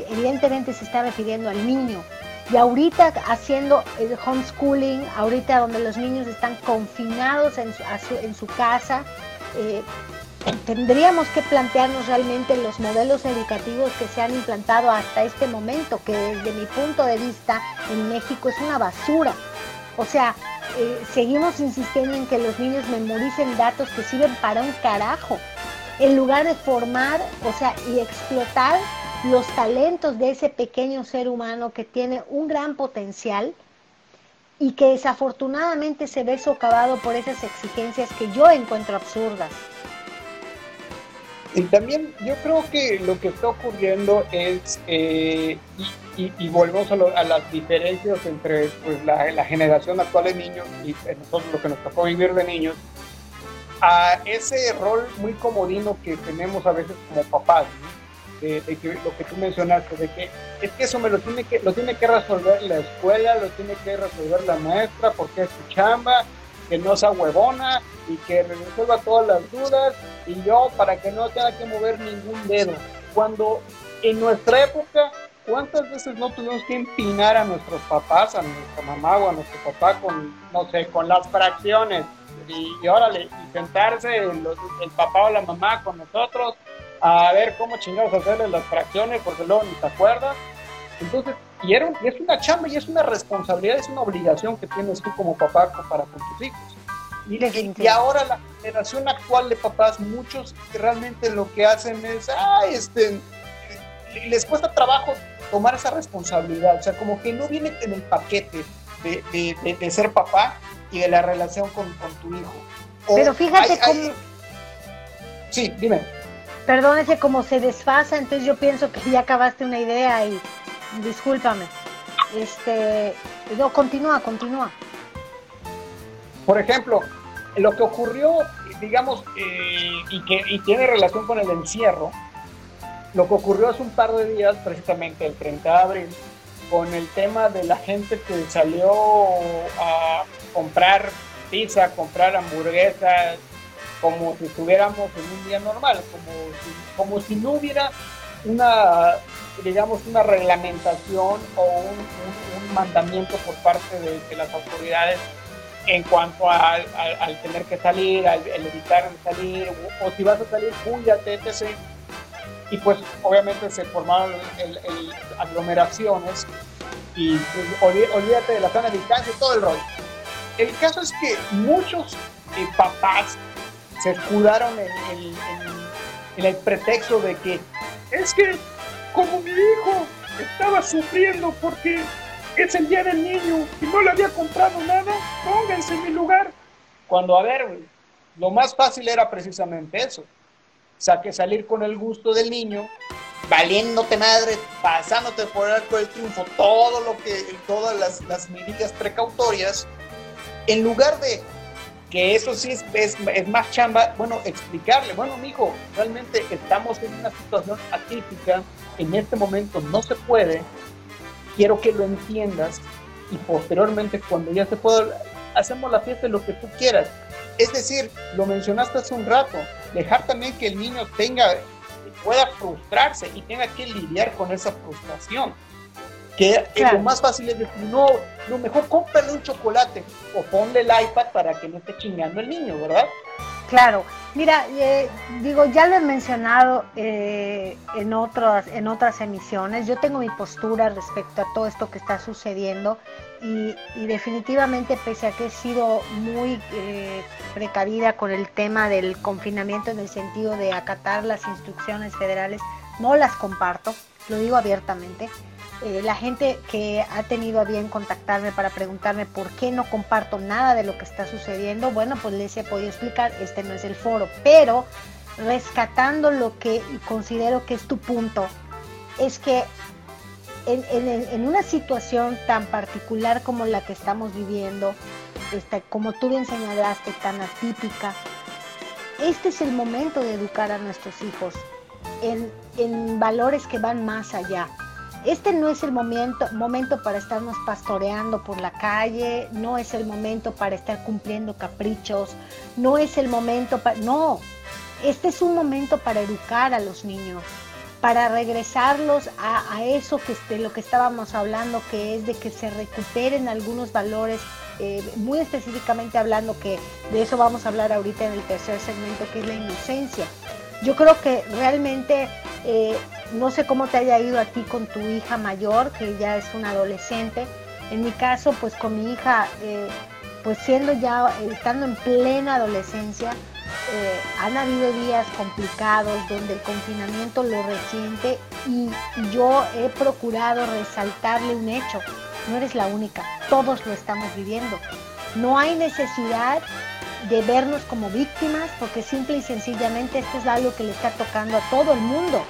Evidentemente se está refiriendo al niño. Y ahorita haciendo el homeschooling, ahorita donde los niños están confinados en su, casa, eh, tendríamos que plantearnos realmente los modelos educativos que se han implantado hasta este momento, que desde mi punto de vista en México es una basura. O sea, eh, seguimos insistiendo en que los niños memoricen datos que sirven para un carajo, en lugar de formar, o sea, y explotar los talentos de ese pequeño ser humano que tiene un gran potencial y que desafortunadamente se ve socavado por esas exigencias que yo encuentro absurdas. Y también yo creo que lo que está ocurriendo es, eh, y, volvemos a, las diferencias entre pues, la, generación actual de niños y nosotros lo que nos tocó vivir de niños, a ese rol muy comodino que tenemos a veces como papás. de, que lo que tú mencionaste, de que es que eso me lo tiene que, lo tiene que resolver la escuela, lo tiene que resolver la maestra, porque es su chamba, que no sea huevona y que resuelva todas las dudas y yo para que no tenga que mover ningún dedo. Cuando en nuestra época, ¿cuántas veces no tuvimos que empinar a nuestros papás, a nuestra mamá o a nuestro papá con, no sé, con las fracciones? Y, y órale, y sentarse el, el papá o la mamá con nosotros a ver cómo chingados hacerle las fracciones porque luego ni te acuerdas. Entonces, y, y es una chamba y es una responsabilidad, es una obligación que tienes tú como papá para con tus hijos. Y, y, ahora la generación actual de papás, muchos realmente lo que hacen es, ah, este, les cuesta trabajo tomar esa responsabilidad, o sea, como que no viene en el paquete de, de, de, ser papá y de la relación con, con tu hijo. Pero fíjate cómo... Sí, dime. Perdón, ese como se desfasa, entonces yo pienso que ya acabaste una idea y discúlpame. Este, no, continúa, continúa. Por ejemplo, lo que ocurrió, digamos, eh, y que y tiene relación con el encierro, lo que ocurrió hace un par de días, precisamente el 30 de abril, con el tema de la gente que salió a comprar pizza, comprar hamburguesas, como si estuviéramos en un día normal, como si, como si no hubiera una, digamos, una reglamentación o un, mandamiento por parte de, las autoridades en cuanto al tener que salir, al, evitar salir, o, si vas a salir, cuídate, etc. Y pues obviamente se formaron el, aglomeraciones y pues, olvídate de la zona de distancia y todo el rollo. El caso es que muchos eh, papás se escudaron en el, pretexto de que es que como mi hijo estaba sufriendo porque es el día del niño y no le había comprado nada, pónganse en mi lugar. Cuando, a ver, lo más fácil era precisamente eso. O sea, que salir con el gusto del niño, valiéndote madre, pasándote por el arco del triunfo, todo lo que, todas las, las medidas precautorias, en lugar de que eso sí es, es, más chamba, bueno, explicarle, bueno, mijo, realmente estamos en una situación atípica, en este momento no se puede, quiero que lo entiendas y posteriormente cuando ya se pueda, hacemos la fiesta de lo que tú quieras. Es decir, lo mencionaste hace un rato, dejar también que el niño tenga, pueda frustrarse y tenga que lidiar con esa frustración que lo más fácil es decir, no, lo mejor cómprale un chocolate o ponle el iPad para que no esté chingando el niño, ¿verdad? Claro, mira, eh, digo, ya lo he mencionado eh, en, otras, en otras emisiones, yo tengo mi postura respecto a todo esto que está sucediendo y, definitivamente pese a que he sido muy eh, precavida con el tema del confinamiento en el sentido de acatar las instrucciones federales, no las comparto, lo digo abiertamente. Eh, la gente que ha tenido a bien contactarme para preguntarme por qué no comparto nada de lo que está sucediendo, bueno, pues les he podido explicar, este no es el foro, pero rescatando lo que considero que es tu punto, es que en, una situación tan particular como la que estamos viviendo, esta, como tú bien señalaste, tan atípica, este es el momento de educar a nuestros hijos en valores que van más allá este no es el momento, momento para estarnos pastoreando por la calle, no es el momento para estar cumpliendo caprichos, no es el momento para... No, este es un momento para educar a los niños, para regresarlos a, eso que de lo que estábamos hablando, que es de que se recuperen algunos valores, eh, muy específicamente hablando que de eso vamos a hablar ahorita en el tercer segmento, que es la inocencia. Yo creo que realmente eh, no sé cómo te haya ido a ti con tu hija mayor, que ya es una adolescente. En mi caso, pues con mi hija, eh, pues siendo ya, estando en plena adolescencia, eh, han habido días complicados donde el confinamiento lo resiente y yo he procurado resaltarle un hecho. No eres la única, todos lo estamos viviendo. No hay necesidad de vernos como víctimas porque simple y sencillamente esto es algo que le está tocando a todo el mundo.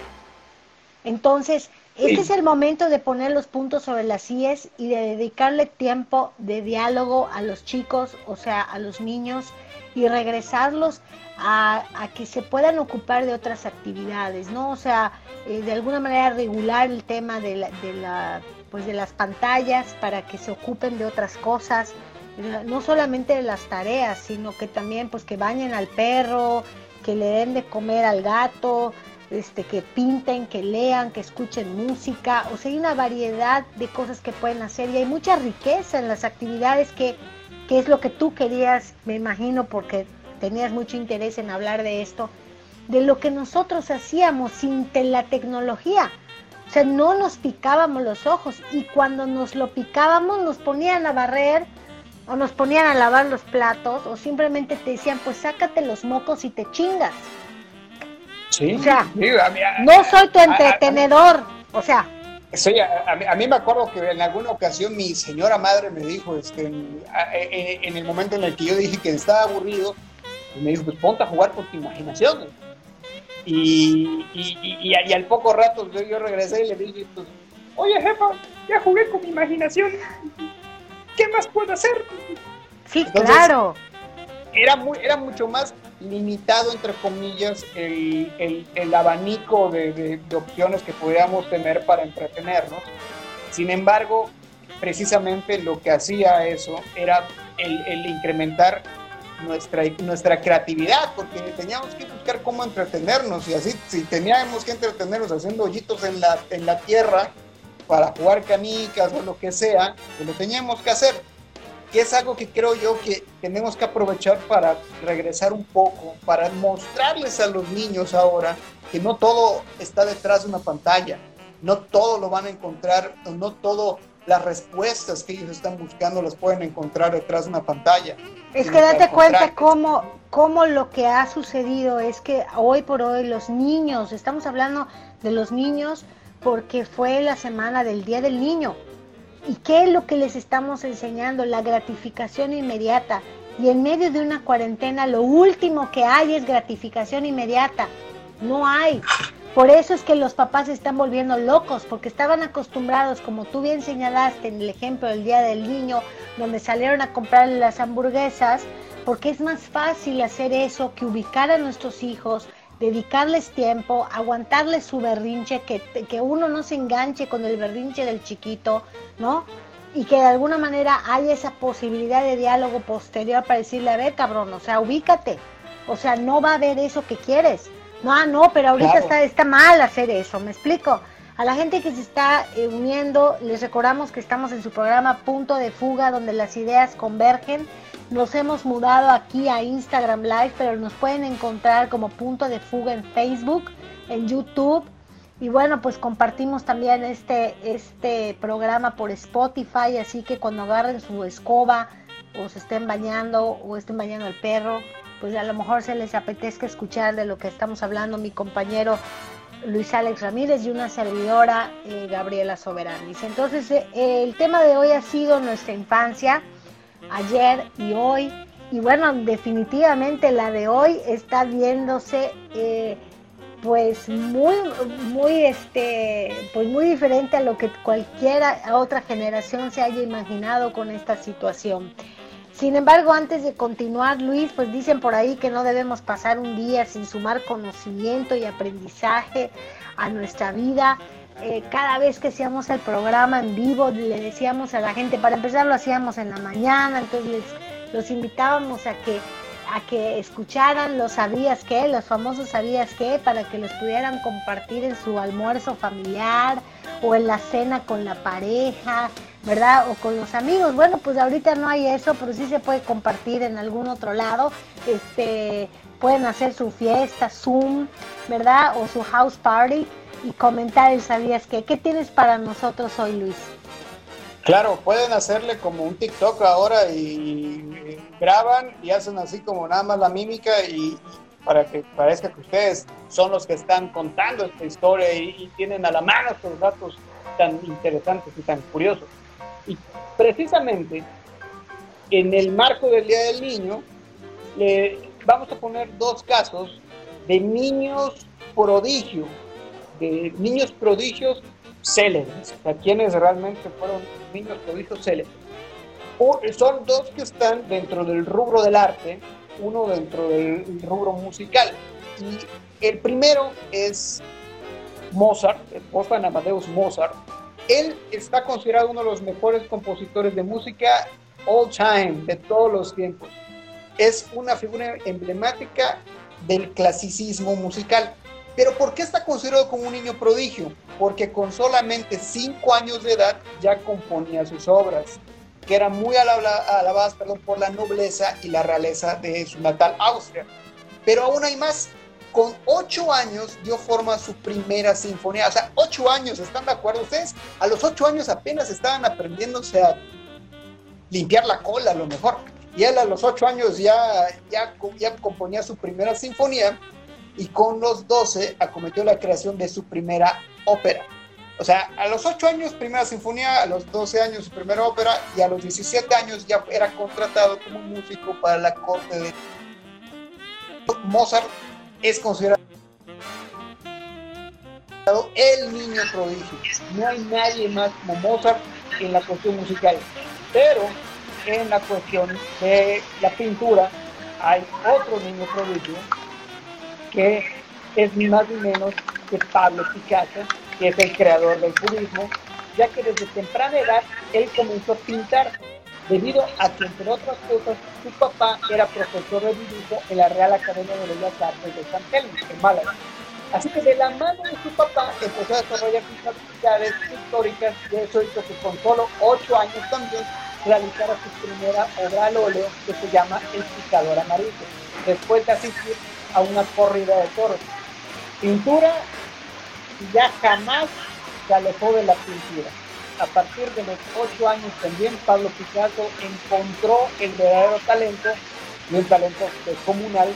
Entonces, este es el momento de poner los puntos sobre las IES y de dedicarle tiempo de diálogo a los chicos, o sea, a los niños, y regresarlos a, que se puedan ocupar de otras actividades, ¿no? O sea, eh, de alguna manera regular el tema de la, de la, pues de las pantallas para que se ocupen de otras cosas, no solamente de las tareas, sino que también pues que bañen al perro, que le den de comer al gato, este, que pinten, que lean, que escuchen música, o sea, hay una variedad de cosas que pueden hacer y hay mucha riqueza en las actividades que, que es lo que tú querías, me imagino, porque tenías mucho interés en hablar de esto, de lo que nosotros hacíamos sin la tecnología. O sea, no nos picábamos los ojos y cuando nos lo picábamos nos ponían a barrer o nos ponían a lavar los platos o simplemente te decían, pues sácate los mocos y te chingas. Sí, o sea, no soy tu entretenedor, o sea. Sí, a, mí, me acuerdo que en alguna ocasión mi señora madre me dijo, este, en, el momento en el que yo dije que estaba aburrido, me dijo, pues ponte a jugar con tu imaginación. Y, y, y, al poco rato yo, regresé y le dije, pues, oye jefa, ya jugué con mi imaginación, ¿qué más puedo hacer? Sí, claro. Era, muy, era mucho más limitado, entre comillas, el, el, abanico de, de, opciones que podíamos tener para entretenernos. Sin embargo, precisamente lo que hacía eso era el, el incrementar nuestra, nuestra creatividad, porque teníamos que buscar cómo entretenernos y así, si teníamos que entretenernos haciendo hoyitos en la, en la tierra para jugar canicas o lo que sea, pues lo teníamos que hacer que es algo que creo yo que tenemos que aprovechar para regresar un poco, para mostrarles a los niños ahora que no todo está detrás de una pantalla, no todo lo van a encontrar, no todo las respuestas que ellos están buscando las pueden encontrar detrás de una pantalla. Es que date cuenta cómo, cómo lo que ha sucedido es que hoy por hoy los niños, estamos hablando de los niños porque fue la semana del Día del Niño ¿Y qué es lo que les estamos enseñando? La gratificación inmediata. Y en medio de una cuarentena lo último que hay es gratificación inmediata. No hay. Por eso es que los papás se están volviendo locos, porque estaban acostumbrados, como tú bien señalaste en el ejemplo del Día del Niño, donde salieron a comprar las hamburguesas, porque es más fácil hacer eso que ubicar a nuestros hijos, dedicarles tiempo, aguantarles su berrinche, que, que uno no se enganche con el berrinche del chiquito, ¿no? Y que de alguna manera haya esa posibilidad de diálogo posterior para decirle, a ver, cabrón, o sea, ubícate. O sea, no va a haber eso que quieres. No, ah, no, pero ahorita está, está mal hacer eso, ¿me explico? A la gente que se está eh, uniendo, les recordamos que estamos en su programa Punto de Fuga, donde las ideas convergen nos hemos mudado aquí a Instagram Live, pero nos pueden encontrar como punto de fuga en Facebook, en YouTube. Y bueno, pues compartimos también este, este programa por Spotify, así que cuando agarren su escoba o se estén bañando o estén bañando al perro, pues a lo mejor se les apetezca escuchar de lo que estamos hablando mi compañero Luis Alex Ramírez y una servidora eh, Gabriela Soberanis. Entonces, eh, el tema de hoy ha sido nuestra infancia ayer y hoy. Y bueno, definitivamente la de hoy está viéndose eh, pues muy, muy, este, pues muy diferente a lo que cualquiera otra generación se haya imaginado con esta situación. Sin embargo, antes de continuar, Luis, pues dicen por ahí que no debemos pasar un día sin sumar conocimiento y aprendizaje a nuestra vida. Eh, cada vez que hacíamos el programa en vivo le decíamos a la gente, para empezar lo hacíamos en la mañana, entonces les, los invitábamos a que a que escucharan los sabías qué, los famosos sabías qué, para que los pudieran compartir en su almuerzo familiar o en la cena con la pareja, ¿verdad? O con los amigos. Bueno, pues ahorita no hay eso, pero sí se puede compartir en algún otro lado. Este, pueden hacer su fiesta, Zoom, ¿verdad? O su house party y comentar el sabías que. ¿Qué tienes para nosotros hoy, Luis? Claro, pueden hacerle como un TikTok ahora y graban y hacen así como nada más la mímica y para que parezca que ustedes son los que están contando esta historia y, tienen a la mano estos datos tan interesantes y tan curiosos. Y precisamente en el marco del Día del Niño, vamos a poner dos casos de niños prodigio de niños prodigios célebres, o sea, quienes realmente fueron niños prodigios célebres. Son dos que están dentro del rubro del arte, uno dentro del rubro musical. Y el primero es Mozart, Wolfgang Amadeus Mozart. Él está considerado uno de los mejores compositores de música all time, de todos los tiempos. Es una figura emblemática del clasicismo musical. Pero ¿por qué está considerado como un niño prodigio? Porque con solamente cinco años de edad ya componía sus obras, que eran muy alabadas perdón, por la nobleza y la realeza de su natal Austria. Pero aún hay más. Con ocho años dio forma a su primera sinfonía. O sea, ocho años, ¿están de acuerdo ustedes? A los ocho años apenas estaban aprendiéndose a limpiar la cola, a lo mejor. Y él a los ocho años ya, ya, ya componía su primera sinfonía y con los 12 acometió la creación de su primera ópera. O sea, a los 8 años primera sinfonía, a los 12 años su primera ópera y a los 17 años ya era contratado como músico para la corte de Mozart. Es considerado el niño prodigio. No hay nadie más como Mozart en la cuestión musical. Pero en la cuestión de la pintura hay otro niño prodigio que es ni más ni menos que Pablo Picasso, que es el creador del cubismo, ya que desde temprana edad él comenzó a pintar, debido a que, entre otras cosas, su papá era profesor de dibujo en la Real Academia de Bellas Artes de San Telmo, en Málaga. Así que de la mano de su papá empezó a desarrollar sus habilidades históricas y eso hizo que con solo ocho años también realizara su primera obra al óleo que se llama El Picador Amarillo. Después de asistir a una corrida de toros. Pintura ya jamás se alejó de la pintura. A partir de los ocho años también Pablo Picasso encontró el verdadero talento y un talento comunal,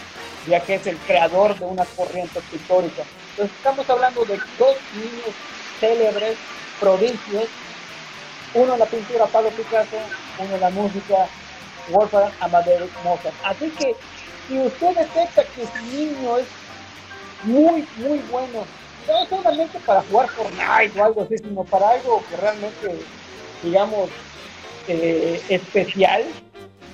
ya que es el creador de una corriente pictórica. Entonces estamos hablando de dos niños célebres, prodigios, uno en la pintura Pablo Picasso, uno en la música Wolfgang Amadeus Mozart. Así que si usted detecta que su niño es muy, muy bueno, no solamente para jugar Fortnite o algo así, sino para algo que realmente, digamos, eh, especial,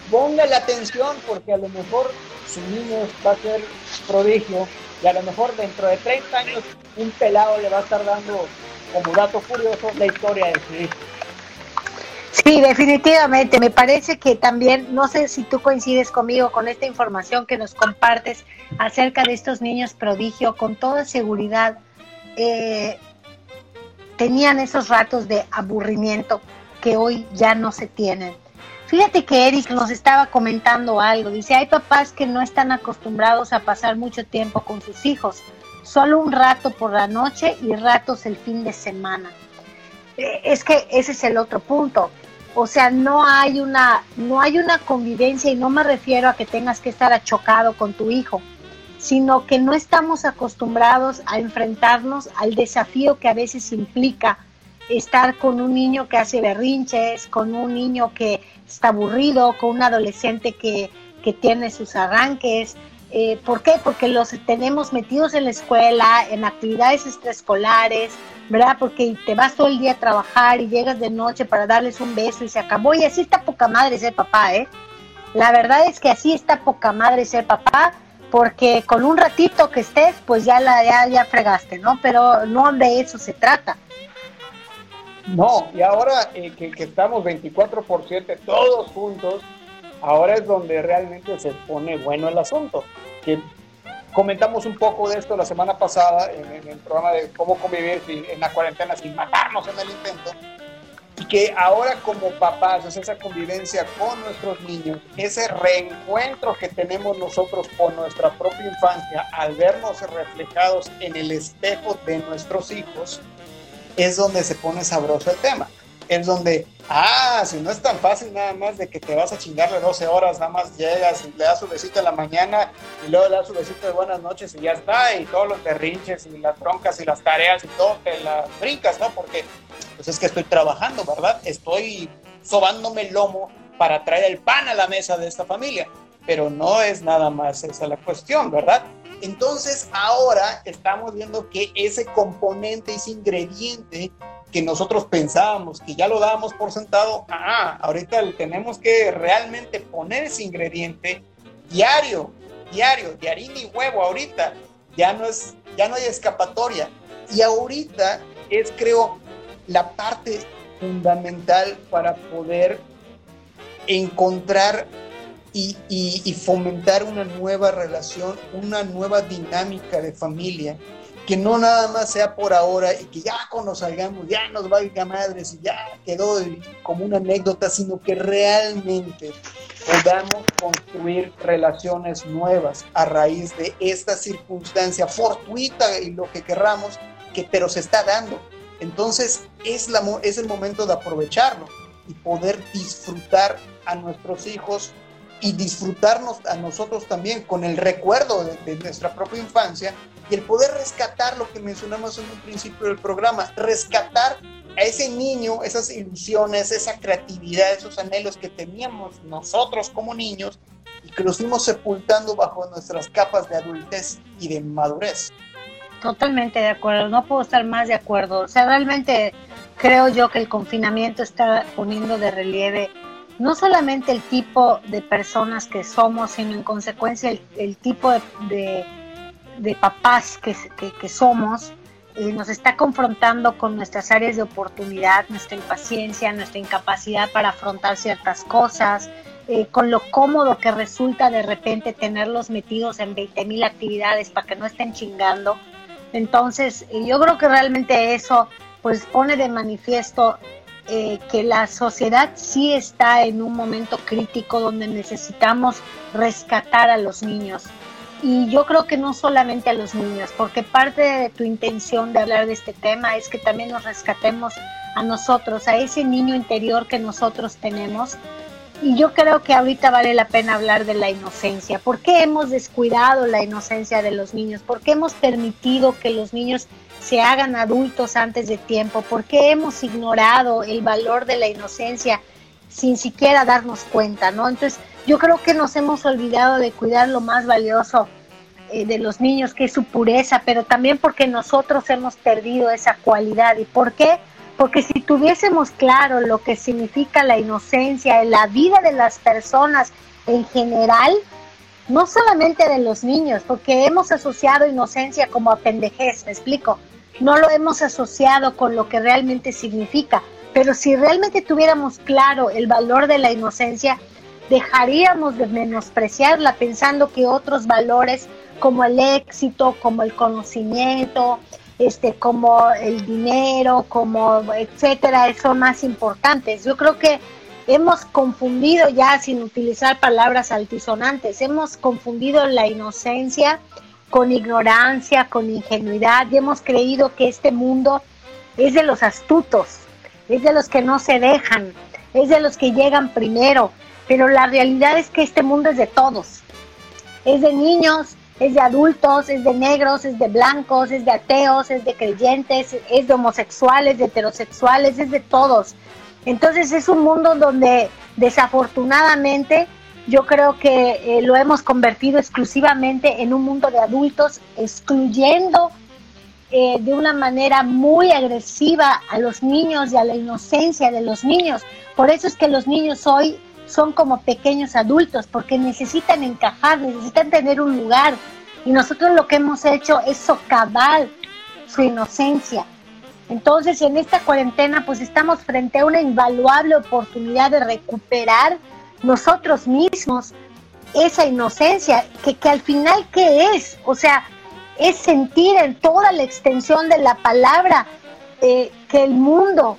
ponga la atención porque a lo mejor su niño va a ser prodigio y a lo mejor dentro de 30 años un pelado le va a estar dando como dato curioso la historia de su hijo. Sí, definitivamente. Me parece que también, no sé si tú coincides conmigo con esta información que nos compartes acerca de estos niños prodigio, con toda seguridad eh, tenían esos ratos de aburrimiento que hoy ya no se tienen. Fíjate que Eric nos estaba comentando algo. Dice, hay papás que no están acostumbrados a pasar mucho tiempo con sus hijos, solo un rato por la noche y ratos el fin de semana. Eh, es que ese es el otro punto. O sea, no hay una, no hay una convivencia y no me refiero a que tengas que estar achocado con tu hijo, sino que no estamos acostumbrados a enfrentarnos al desafío que a veces implica estar con un niño que hace berrinches, con un niño que está aburrido, con un adolescente que, que tiene sus arranques. Eh, ¿Por qué? Porque los tenemos metidos en la escuela, en actividades extraescolares, ¿verdad? Porque te vas todo el día a trabajar y llegas de noche para darles un beso y se acabó. Y así está poca madre ser papá, ¿eh? La verdad es que así está poca madre ser papá, porque con un ratito que estés, pues ya la ya, ya fregaste, ¿no? Pero no de eso se trata. No, y ahora eh, que, estamos 24 por 7 todos juntos, ahora es donde realmente se pone bueno el asunto. Que Comentamos un poco de esto la semana pasada en, el programa de cómo convivir en la cuarentena sin matarnos en el intento. Y que ahora como papás, es esa convivencia con nuestros niños, ese reencuentro que tenemos nosotros con nuestra propia infancia al vernos reflejados en el espejo de nuestros hijos, es donde se pone sabroso el tema es donde, ah, si no es tan fácil nada más de que te vas a chingarle 12 horas, nada más llegas y le das su besito en la mañana y luego le das su besito de buenas noches y ya está, y todos los derrinches y las broncas y las tareas y todo te las brincas, ¿no? Porque pues es que estoy trabajando, ¿verdad? Estoy sobándome el lomo para traer el pan a la mesa de esta familia, pero no es nada más esa la cuestión, ¿verdad? Entonces ahora estamos viendo que ese componente, ese ingrediente que nosotros pensábamos que ya lo dábamos por sentado, ah, ahorita tenemos que realmente poner ese ingrediente diario, diario, de harina y huevo. Ahorita, ya no es, ya no hay escapatoria. Y ahorita es, creo, la parte fundamental para poder encontrar y, y, fomentar una nueva relación, una nueva dinámica de familia, que no nada más sea por ahora y que ya cuando salgamos ya nos valga madres y ya quedó como una anécdota, sino que realmente podamos construir relaciones nuevas a raíz de esta circunstancia fortuita y lo que querramos, que pero se está dando. Entonces es, la, es el momento de aprovecharlo y poder disfrutar a nuestros hijos y disfrutarnos a nosotros también con el recuerdo de, nuestra propia infancia y el poder rescatar lo que mencionamos en un principio del programa, rescatar a ese niño, esas ilusiones, esa creatividad, esos anhelos que teníamos nosotros como niños y que los fuimos sepultando bajo nuestras capas de adultez y de madurez. Totalmente de acuerdo, no puedo estar más de acuerdo. O sea, realmente creo yo que el confinamiento está poniendo de relieve no solamente el tipo de personas que somos, sino en consecuencia el, tipo de, papás que, somos, eh, nos está confrontando con nuestras áreas de oportunidad, nuestra impaciencia, nuestra incapacidad para afrontar ciertas cosas, eh, con lo cómodo que resulta de repente tenerlos metidos en 20 mil actividades para que no estén chingando. Entonces, eh, yo creo que realmente eso pues pone de manifiesto que la sociedad sí está en un momento crítico donde necesitamos rescatar a los niños. Y yo creo que no solamente a los niños, porque parte de tu intención de hablar de este tema es que también nos rescatemos a nosotros, a ese niño interior que nosotros tenemos. Y yo creo que ahorita vale la pena hablar de la inocencia. ¿Por qué hemos descuidado la inocencia de los niños? ¿Por qué hemos permitido que los niños se hagan adultos antes de tiempo? ¿Por qué hemos ignorado el valor de la inocencia sin siquiera darnos cuenta? ¿no? Entonces, yo creo que nos hemos olvidado de cuidar lo más valioso eh, de los niños, que es su pureza, pero también porque nosotros hemos perdido esa cualidad. ¿Y por qué? Porque si tuviésemos claro lo que significa la inocencia en la vida de las personas en general, no solamente de los niños, porque hemos asociado inocencia como a pendejez, me explico no lo hemos asociado con lo que realmente significa. Pero si realmente tuviéramos claro el valor de la inocencia, dejaríamos de menospreciarla pensando que otros valores como el éxito, como el conocimiento, este, como el dinero, como etcétera, son más importantes. Yo creo que hemos confundido ya, sin utilizar palabras altisonantes, hemos confundido la inocencia con ignorancia, con ingenuidad, y hemos creído que este mundo es de los astutos, es de los que no se dejan, es de los que llegan primero, pero la realidad es que este mundo es de todos, es de niños, es de adultos, es de negros, es de blancos, es de ateos, es de creyentes, es de homosexuales, de heterosexuales, es de todos. Entonces es un mundo donde desafortunadamente yo creo que eh, lo hemos convertido exclusivamente en un mundo de adultos, excluyendo eh, de una manera muy agresiva a los niños y a la inocencia de los niños. Por eso es que los niños hoy son como pequeños adultos, porque necesitan encajar, necesitan tener un lugar. Y nosotros lo que hemos hecho es socavar su inocencia. Entonces, en esta cuarentena, pues estamos frente a una invaluable oportunidad de recuperar nosotros mismos esa inocencia, que, que al final, ¿qué es? O sea, es sentir en toda la extensión de la palabra eh, que el mundo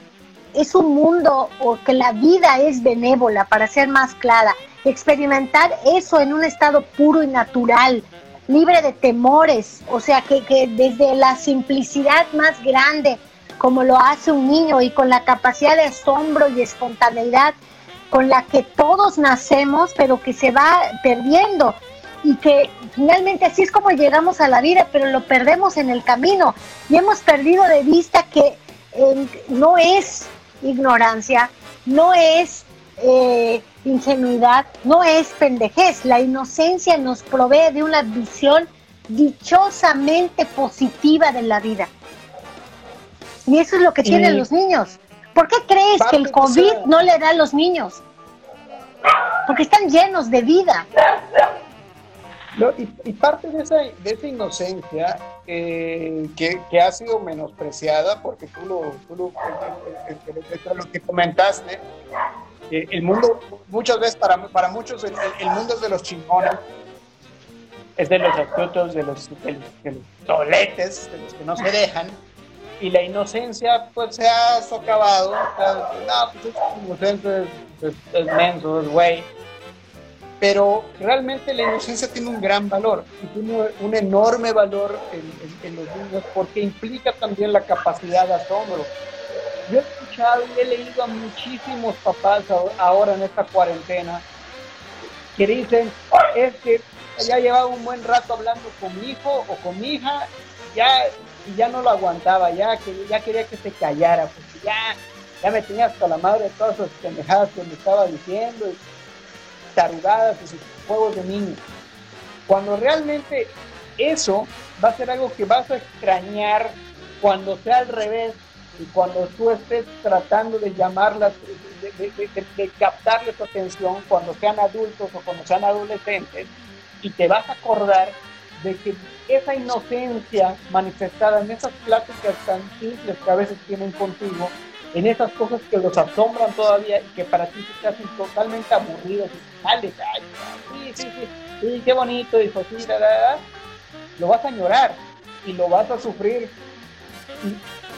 es un mundo o que la vida es benévola, para ser más clara. Experimentar eso en un estado puro y natural, libre de temores, o sea, que, que desde la simplicidad más grande, como lo hace un niño y con la capacidad de asombro y espontaneidad con la que todos nacemos, pero que se va perdiendo y que finalmente así es como llegamos a la vida, pero lo perdemos en el camino y hemos perdido de vista que eh, no es ignorancia, no es eh, ingenuidad, no es pendejez, la inocencia nos provee de una visión dichosamente positiva de la vida. Y eso es lo que tienen los niños. ¿Por qué crees que el COVID no le da a los niños? Porque están llenos de vida. Y, parte de esa, de esa inocencia eh, que, ha sido menospreciada, porque tú lo, tú lo, lo que comentaste, el mundo, muchas veces para, para muchos, el, mundo es de los chingones, es de los astutos, de los, de los, toletes, de los que no se dejan, y la inocencia pues se ha socavado, no, pues es inocente, es, es, menso, es güey, pero realmente la inocencia tiene un gran valor, y tiene un enorme valor en, los niños porque implica también la capacidad de asombro. Yo he escuchado y he leído a muchísimos papás ahora en esta cuarentena que dicen, es que ya llevaba un buen rato hablando con mi hijo o con mi hija, ya, y ya no lo aguantaba, ya, que, ya quería que se callara, porque ya, ya me tenía hasta la madre de todas esas pendejadas que me estaba diciendo, tarugadas y sus juegos de niños. Cuando realmente eso va a ser algo que vas a extrañar cuando sea al revés y cuando tú estés tratando de llamarlas, de, captarles su atención cuando sean adultos o cuando sean adolescentes, y te vas a acordar de que esa inocencia manifestada en esas pláticas tan simples que a veces tienen contigo, en esas cosas que los asombran todavía y que para ti se te hacen totalmente aburridos y sales, ay, sí, sí, sí, sí, qué bonito, y así, lo vas a añorar y lo vas a sufrir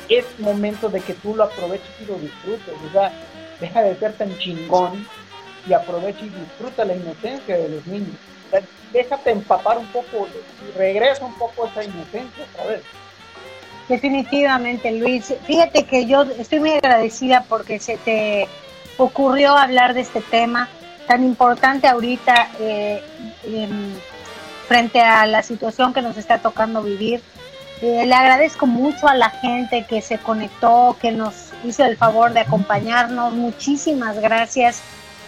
es momento de que tú lo aproveches y lo disfrutes. O sea, deja de ser tan chingón y aprovecha y disfruta la inocencia de los niños. déjate empapar un poco y regresa un poco a esa inocencia otra vez. Definitivamente, Luis. Fíjate que yo estoy muy agradecida porque se te ocurrió hablar de este tema tan importante ahorita eh, frente a la situación que nos está tocando vivir. Eh, le agradezco mucho a la gente que se conectó, que nos hizo el favor de acompañarnos. Muchísimas gracias.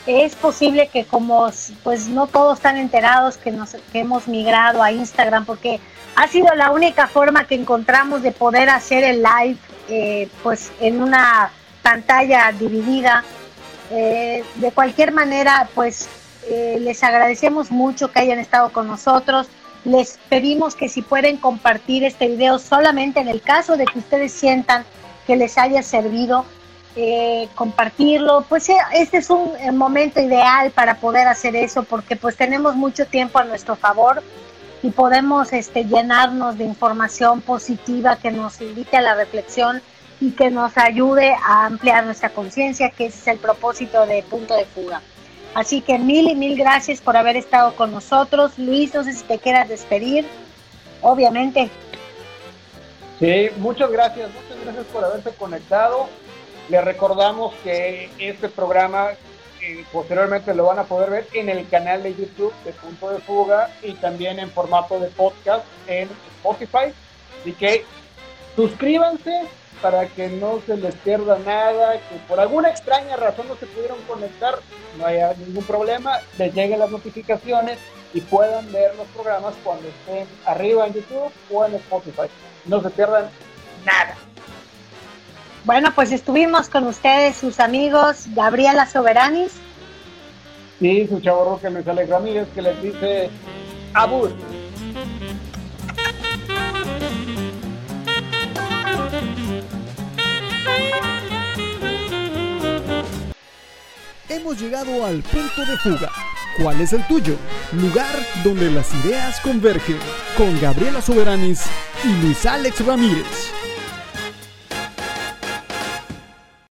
Es posible que como pues no todos están enterados que nos hemos migrado a Instagram porque ha sido la única forma que encontramos de poder hacer el live eh, pues en una pantalla dividida. Eh, de cualquier manera, pues les agradecemos mucho que hayan estado con nosotros les pedimos que si pueden compartir este video solamente en el caso de que ustedes sientan que les haya servido, eh, compartirlo, pues eh, este es un eh, momento ideal para poder hacer eso porque pues tenemos mucho tiempo a nuestro favor y podemos este, llenarnos de información positiva que nos invite a la reflexión y que nos ayude a ampliar nuestra conciencia, que ese es el propósito de Punto de Fuga. Así que mil y mil gracias por haber estado con nosotros. Luis, no sé si te quieras despedir, obviamente. Sí, muchas gracias, muchas gracias por haberse conectado. Les recordamos que este programa eh, posteriormente lo van a poder ver en el canal de YouTube de Punto de Fuga y también en formato de podcast en Spotify. Así que suscríbanse, para que no se les pierda nada, que por alguna extraña razón no se pudieron conectar, no haya ningún problema, les lleguen las notificaciones y puedan ver los programas cuando estén arriba en YouTube o en Spotify. No se pierdan nada. Bueno, pues estuvimos con ustedes, sus amigos, Gabriela Soberanis. Sí, su chavo que me sale Ramírez, que les dice Abur. Hemos llegado al punto de fuga. ¿Cuál es el tuyo? Lugar donde las ideas convergen. Con Gabriela Soberanis y Luis Alex Ramírez.